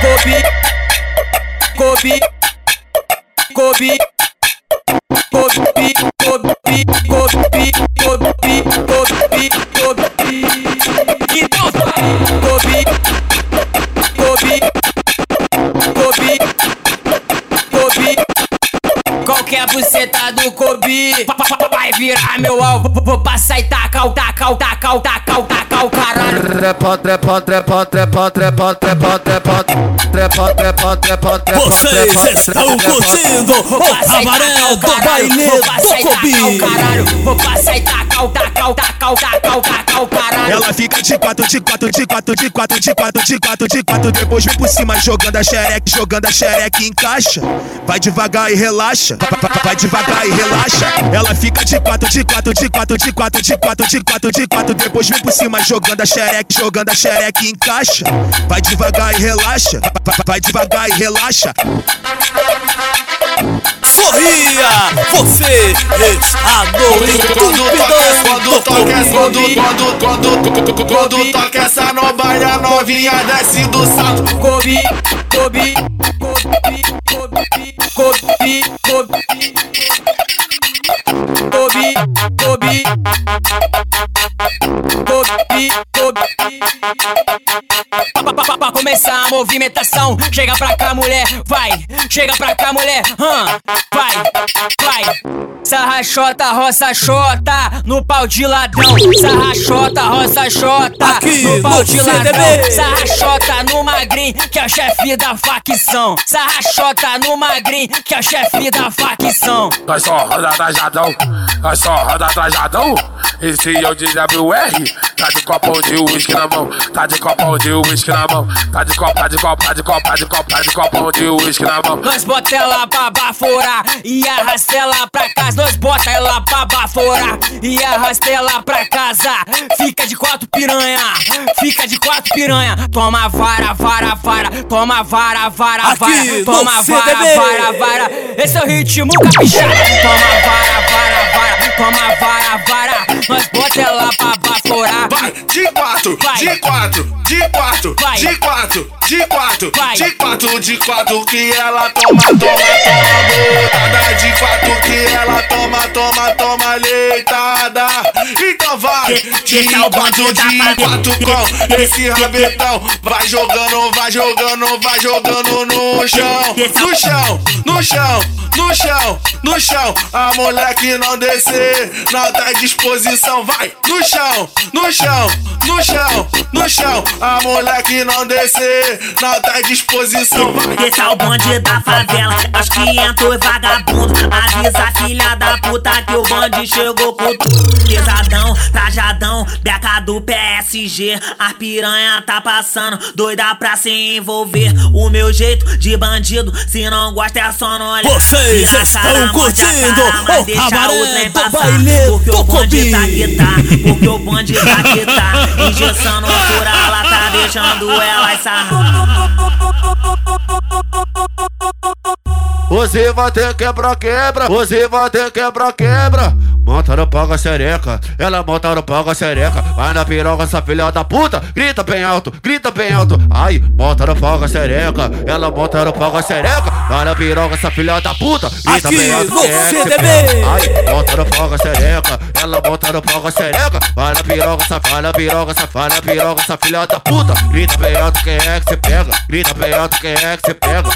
Kobe, Kobe, Kobe, Kobe, Topi, topi, topi, topi, topi. Vai. Qualquer é buceta do Kobe vai virar meu alvo. Vou passar e tacar, tacar, tacar, tacar, tacar o tacar, o caralho. Trepa, trepa, trepa, trepa, trepa, trepa, trepa, trepa, trepa, trepa, trepa, Vocês estão curtindo o cabaré do baile do Kobe. Vou passar e tacar, o tacar, o tacar, o tacar, o tacar, o caralho. Ela fica de quatro, de quatro, de quatro, de quatro, de quatro, de quatro, de quatro. Depois vem por cima jogando a xereque, jogando a xereque em caixa. Vai devagar e relaxa. Va- va- Vai devagar e relaxa. Ela fica de quatro, de quatro, de quatro, de quatro, de quatro, de quatro, de quatro. Depois vem por cima jogando a xereque, jogando a xereque em caixa. Vai devagar e relaxa. Va- va- Vai devagar e relaxa. Sorria, você está no Quando toca, quando, quando, quando, quando toca essa nobanha novinha desce do salto. Kobe, Kobe, Kobe, Kobe, Kobe, Kobe. Kobe. Pa- pa- pa- Pra começar a movimentação, chega pra cá, mulher, vai, chega pra cá, mulher, hã, vai, vai. Sarrachota, roça, chota, no pau de ladrão. Sarrachota, roça, chota, Aqui no pau de ladrão. Sarrachota no magrinho, que é o chefe da facção. Sarrachota no magrinho, que é o chefe da facção. Nós só roda trajadão, nós só roda trajadão. Esse é o DWR, tá de copão de uísque na mão, tá de copão de uísque na mão, tá de copa, tá de copa, tá de copa, tá de copa, tá de copão de uísque na mão. Nós bota ela pra baforar e arrasta ela pra casa. Nós bota ela pra baforar e arrasta ela pra casa. Fica de quatro piranha, fica de quatro piranha. Toma vara, vara, vara, toma vara, vara, vara, toma vara, vara, vara. Esse é o ritmo caprichado. Toma vara, vara, vara, toma vara, vara. Nós bota ela pra baforar. Vai, de quatro, Vai. de quatro, de quatro, Vai. de quatro, de quatro, Vai. de quatro, de quatro que ela toma, toma, toma, botada. De quatro que ela toma, toma, toma, leitada. Então vai, de é quatro, de quatro com esse rabetão. Vai jogando, vai jogando, vai jogando no chão, no chão, no chão, no chão, no chão. A moleque não descer, não tá à disposição. Vai no chão, no chão, no chão, no chão. A moleque não descer, não tá à disposição. Esse é o bonde da favela, aos 500 vagabundo. Avisa a filha da puta que o bonde chegou com tudo. Pesadão, trajadão, beca do PSG. A piranha tá passando, doida pra se envolver. O meu jeito de bandido, se não gosta é só não olhar. Vocês estão cara, a curtindo cara, o baile Porque o bonde tá tá, porque o bonde tá que tá. Injeção por ela, tá deixando ela sarrar. Você vai ter quebra, quebra. Você vai ter quebra, quebra. Monta no pau com a xereca. Ela monta no pau com a xereca. Vai na piroca, essa filha da puta. Grita bem alto, grita bem alto. Ai, monta no pau com a xereca. Ela monta no pau com a xereca. Vai na piroca, essa filha da puta. Grita Aqui bem alto. no CDB. Ai, monta no pau com a xereca. Ela monta no pau com a xereca. Vai na piroca, essa vai na piroca, essa vai na piroca, essa filha da puta. Grita bem alto, quem é que se pega? Grita bem alto, quem é que se pega?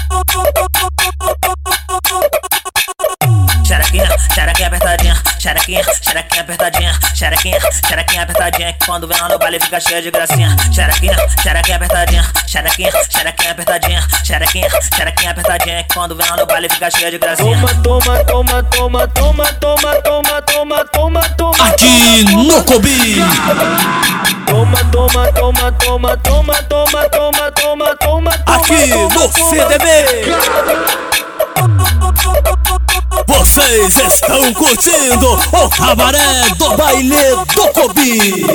Xerequinha, xerequinha apertadinha, xerequinha, xerequinha apertadinha, xerequinha, xerequinha apertadinha, que quando vem lá no baile fica cheia de gracinha. Xerequinha, xerequinha apertadinha, xerequinha, xerequinha apertadinha, xerequinha, xerequinha apertadinha, que quando vem lá no baile fica cheia de gracinha. Toma, toma, toma, toma, toma, toma, toma, toma, toma. Aqui no Kobe. Toma, toma, toma, toma, toma, toma, toma, toma, toma, Aqui no CDB. Vocês estão curtindo o cabaré do baile do Kobe.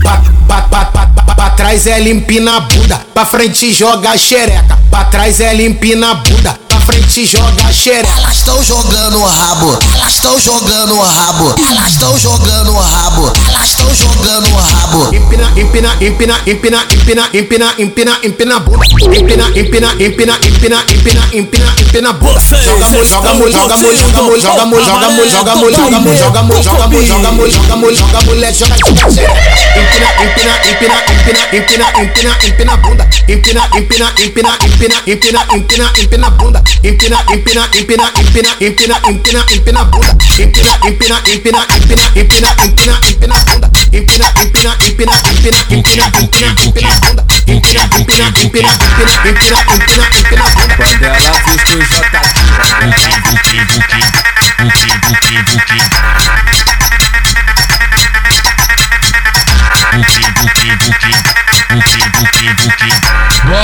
Pra, pra, pra, pra, pra, trás ela empina a bunda, pra frente joga a xereca. Pra trás ela empina a bunda, frente joga xereca. Elas estão jogando o rabo, elas estão jogando o rabo, elas estão jogando o rabo, elas estão jogando o rabo. Empina, empina, empina, empina, empina, empina, empina, empina a bunda. Empina, empina, empina, empina, empina, empina, empina a bunda. Joga mole, joga mole, joga mole, joga mole, joga mole, joga mole, joga mole, joga mole, joga mole, joga mole, joga mole, joga mole, joga mole, joga joga xereca. Empina, empina, empina, empina, empina, empina, empina a bunda. Empina, empina, empina, empina, empina, empina, empina a bunda. Empina, empina, empina, empina, empina, empina, empina bunda, empina, empina, empina, empina, empina, empina, empina bunda, empina, empina, empina, empina, empina, empina, empina bunda, empina, empina, empina, empina, empina, empina, empina bunda. Quando ela fez que já tá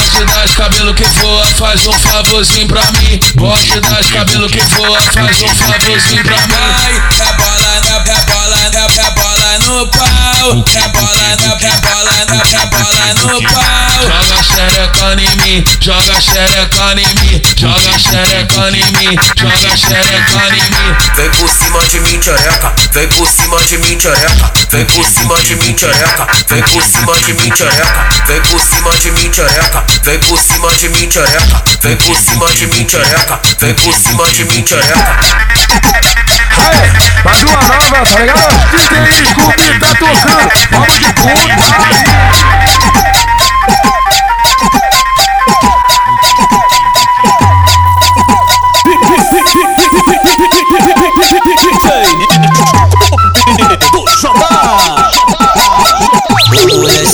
Bote das cabelo que voa, faz um favorzinho pra mim. Bote das cabelo que voa, faz um favorzinho pra mim. Vai, rebola, rebola, rebola no pau, bola, rebolando, rebolando no pau. Joga xerecona em mim, joga xerecona em mim, joga xerecona em mim, joga xerecona em mim. Vem por cima de mim, tchereca, vem por cima de mim, tchereca, vem por cima de mim, tchereca, vem por cima de mim, tchereca, vem por cima de mim, tchereca, vem por cima de mim, tchereca, vem por cima de mim, tchereca, vem por cima de mim, tchereca. Aê, mais uma nova, tá ligado? DJ Scooby tá tocando, vamos de puta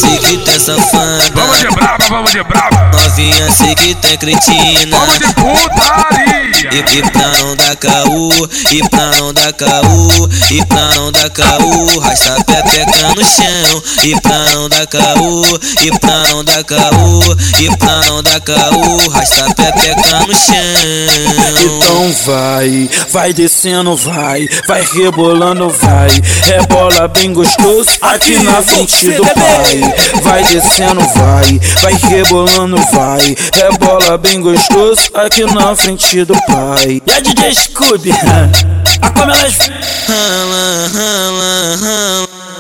sei que tá safada. Vamos de brava, vamos de brava. Novinha sei que tá cretina. Vamos de putaria. E, e pra não dar caô, e pra não dar caô, e pra não dar caô Rasta pepeca no chão. E pra não dar caô, e pra não dar caô E pra não dar caô Rasta pepeca no chão. Então vai, vai descendo, vai, vai rebolando, vai. Rebola bem gostoso aqui na frente do pai. Vai descendo, vai, vai rebolando, vai. Rebola bem gostoso aqui na frente do pai. E a DJ Scooby, a como elas.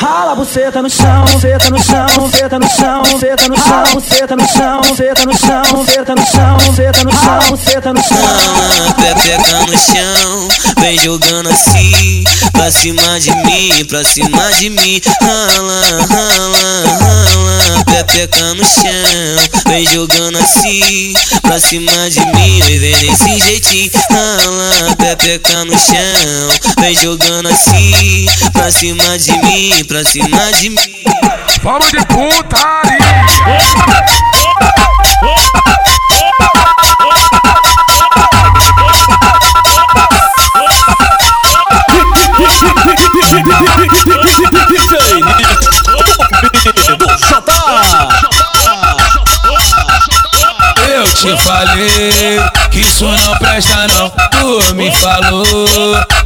Rala, a buceta no chão, buceta no chão, buceta no chão, buceta no chão, buceta no chão, buceta no chão, buceta no chão, buceta no chão, buceta no chão. Rala, pepeca no chão, vem jogando assim, pra cima de mim, pra cima de mim. Rala, rala, rala, pepeca no chão, vem jogando assim, pra cima de mim, vem desse jeitinho. Rala, pepeca no chão, vem jogando assim, pra cima de mim, pra cima de mim. Vamos de putaria te falei que isso não presta não. Tu me falou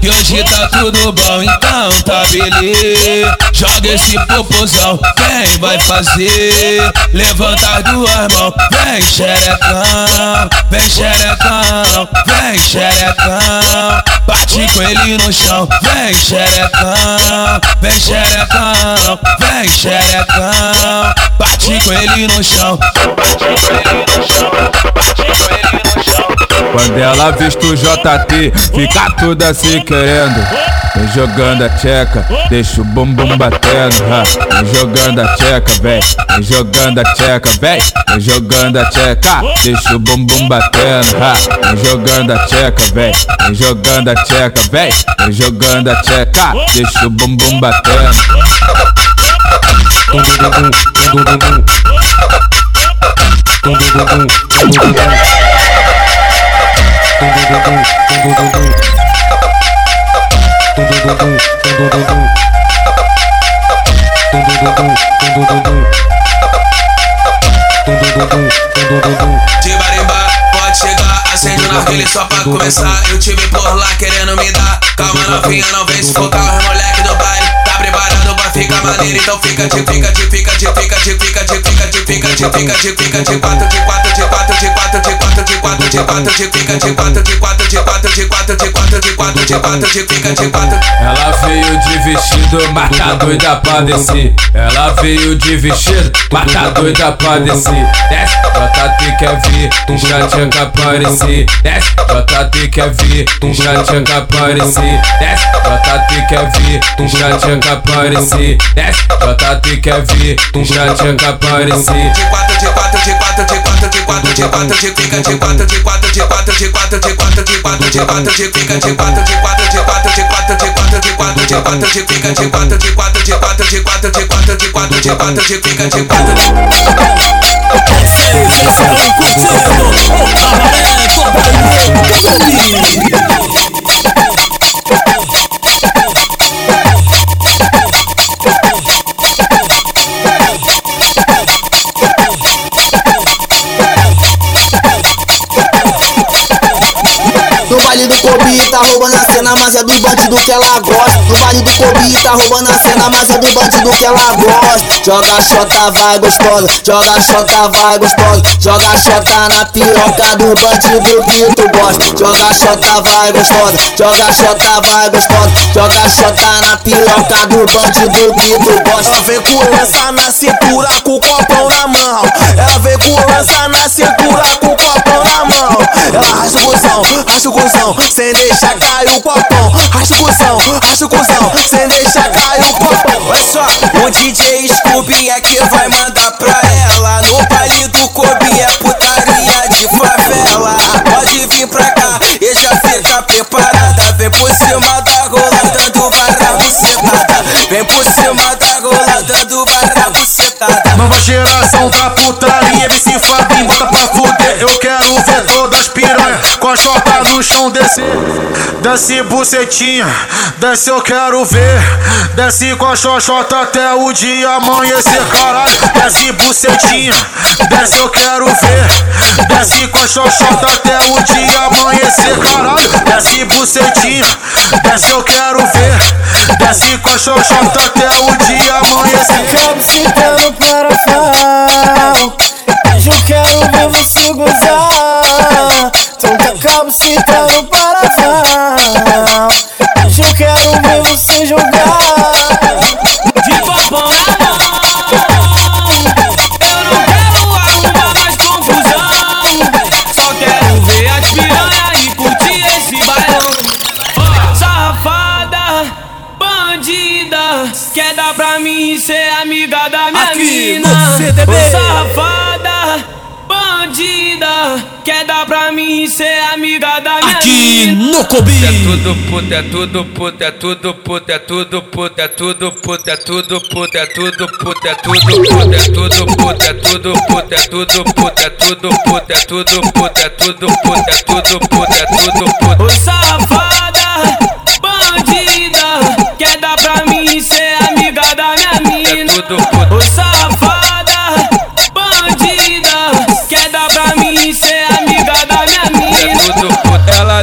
que hoje tá tudo bom Então tá beleza. Joga esse popozão, quem vai fazer? Levanta as duas mãos, vem xerecão Vem xerecão, vem xerecão Bate com ele no chão, vem xerecão Vem xerecão, vem xerecão Bate com ele no chão Quando ela viste o JT, fica toda se querendo. Vem jogando a tcheca, deixa o bumbum batendo. Vem jogando a tcheca, véi. Vem jogando a tcheca, véi. Vem jogando a tcheca, deixa o bumbum batendo. Vem jogando a tcheca, véi. Vem jogando a tcheca, véi. Vem jogando a tcheca, deixa o bumbum batendo. De marimba, pode chegar, acende na fila só pra começar. Eu tive por lá querendo me dar. Calma, novinha, não vem sufocar os moleque do baile. Tá ficar maneiro, então fica de fica de fica de fica de fica de fica de fica de fica de fica de quatro de quatro de quatro de quatro de quatro de quatro de quatro de fica de quatro de quatro de quatro de quatro de quatro de quatro de quatro de fica de quatro. Ela veio de vestido, mas tá doida pra descer. Ela veio de vestido, mas tá doida pra descer. Desce, JT quer vir, um chatinha aparecer. Desce, JT quer vir, um chatinha aparecer. Desce, JT quer vir, um chatinha aparecer. Desce, JT quer vir, um chatinha aparecer. De quatro de quatro de quatro de quatro de quatro de quatro de fica de quatro de quatro, de quatro, de quatro, de quatro, de quatro, de quatro, de fica de quatro, de quatro, de quatro, de quatro, de quatro, de quatro, de quatro, de fica de quatro, de quatro, de quatro, de quatro, de quatro, de quatro, de quatro, de de quatro. O Cabaré Baile do. Kobe tá roubando a cena, mas é do bandido que ela gosta. No baile do Kobe tá roubando a cena, mas é do bandido que ela gosta. Joga xota, vai gostosa. Joga xota, vai gostosa. Joga xota na piroca do bandido que tu gosta. Joga xota, vai gostosa. Joga xota, vai gostosa. Joga xota na piroca do bandido que tu gosta. Ela vem com lança na cintura, com o copão na mão. Ela vem com lança na cintura, com o copão mão. Ela racha o cuzão, racha o cuzão, sem deixar cair o copão. Racha o cuzão, racha o cuzão, sem deixar cair o copão. Olha só, o DJ Scooby é que vai mandar pra ela. No baile do Kobe é putaria de favela. Pode vir pra cá e já fica preparada. Vem por cima da rola dando barra bucetada. Vem por cima da rola dando barra bucetada. Nova geração da putaria, MC Fabinho, bota pra fuder. Eu quero ver todas as piranha com a chota no chão descer. Desce bucetinha, desce eu quero ver. Desce com a xoxota até o dia amanhecer, caralho. Desce bucetinha, desce eu quero ver. Desce com a xoxota até o dia amanhecer, caralho. Desce bucetinha, desce eu quero ver. Desce com a xoxota até o dia amanhecer. Acabo sentando para fal Hoje eu quero ver você gozar acabo sentando para fal Hoje eu quero ver você jogar. De papão na mão Eu não quero arrumar mais confusão. Só quero ver as piranha e curtir esse bailão. Safada, bandida Quer dar pra mim ser amiga da minha Aqui mina. no CDB. Pra mim ser amiga da minha Aqui mina no Cobi. É tudo puta, é tudo puta, é tudo puta, é tudo puta, é tudo puta, é tudo puta, é tudo puta, é tudo puta, é tudo puta, é tudo puta, é tudo puta, é tudo puta, é tudo puta, é tudo puta, é tudo puta, é tudo puta. Ô safada, bandida, quer dar pra mim ser amiga da minha mina? Ô safada,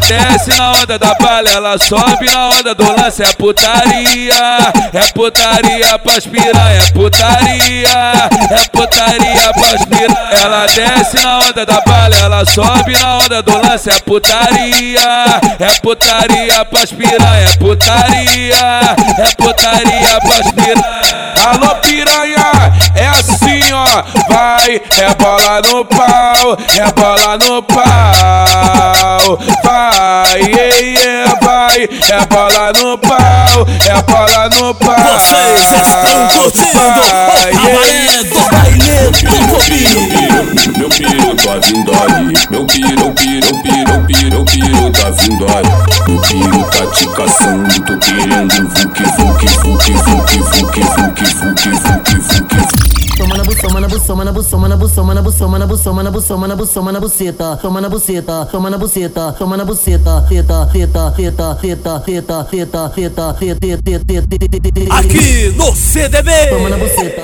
desce na onda da bala, ela sobe na onda do lance, é putaria, é putaria pras piranha, é putaria, é putaria pras piranha. Ela desce na onda da bala, ela sobe na onda do lance, é putaria, é putaria pras piranha, é putaria, é putaria pras piranha. Alô piranha, é assim ó, vai, é bola no pau, é bola no pau, vai, yeah, yeah, vai, é bola no pau, é bola no pau. Vocês estão curtindo o Cabaré do Baile do Cobi. Meu piro tá vindo aí, meu piro, piro, piro, piro, piro tá vindo aí. Meu piro tá te caçando, tô querendo um vuki, vuki, vuki, vuki, vuki, vuki, vuki, vuki, vuki. Toma na na buçoma, na buçoma, na buçoma, na buçoma, na buçoma, na buçoma, na buçoma, na buceta. Toma na buceta, toma na buceta, toma na buceta. Teta, teta, teta, teta, teta, teta, teta, teta, teta, teta. Aqui no CDB. Toma na buceta.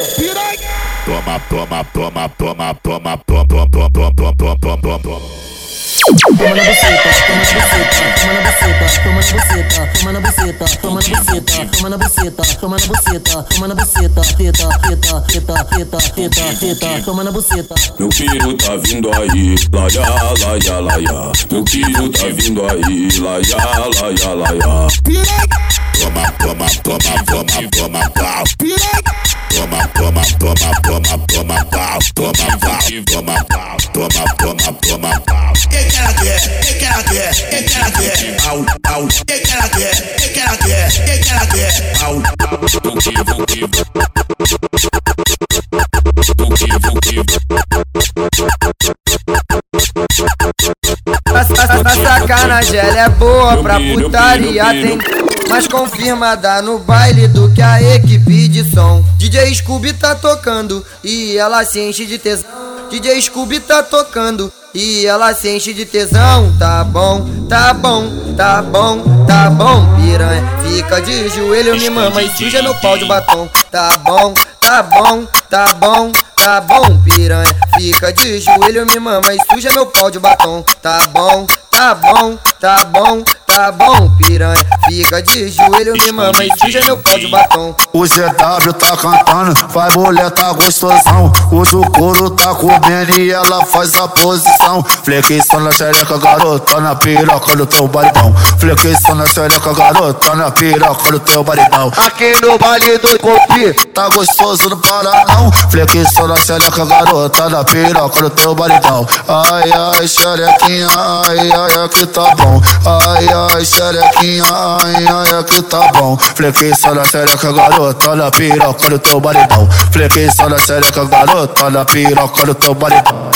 Toma, toma, toma, toma, toma, toma, toma, toma, toma, toma, toma, toma, toma. Toma na buceta, toma na buceta, toma na buceta, toma na buceta, toma na buceta, toma na buceta, toma na buceta, toma na buceta, teta, teta, teta, teta, teta, teta, toma na buceta. Meu piro tá vindo aí, laia, laia, laia. Meu piro tá vindo aí, laia, laia, laia. Toma, toma, toma, toma, toma, pau. Toma, toma, toma, toma, toma, pau. Toma, pau, toma, pau, toma, toma, toma, pau. Que que ela quer? Que que ela quer? Que que ela quer? Au, au. Que que ela quer? Que que ela quer? Que que ela quer? Au, au. Vuki, vuki, vuki, vuki. A sacanagem ela é boa pra putaria tem mais confirmada no baile do que a equipe de som. DJ Scooby tá tocando e ela se enche de tesão. DJ Scooby tá tocando e ela se enche de tesão. Tá bom, tá bom, tá bom, tá bom, piranha. Fica de joelho, me mama e suja meu pau de batom. Tá bom, tá bom, tá bom, tá bom, piranha. Fica de joelho, me mama e suja meu pau de batom. Tá bom, tá bom, tá bom, tá bom, piranha. Fica de joelho, me mama e suja meu pau de batom. O GW tá cantando, vai mulher tá gostosão. O couro, tá comendo e ela faz a posição. Flexão na xereca, garota, na piroca do teu baridão. Flexão na xereca, garota, na piroca do teu baridão. Aqui no baile do Copi, tá gostoso, não para não. Flexão na xereca, garota, na piroca do teu baridão. Ai, ai, xerequinha, ai, ai, aqui tá bom. Ai, ai, xerequinha, ai, ai, aqui tá bom. Flexão na xereca, garota, na piroca do teu baridão. Flexão na xereca, garota, na piroca do teu baridão.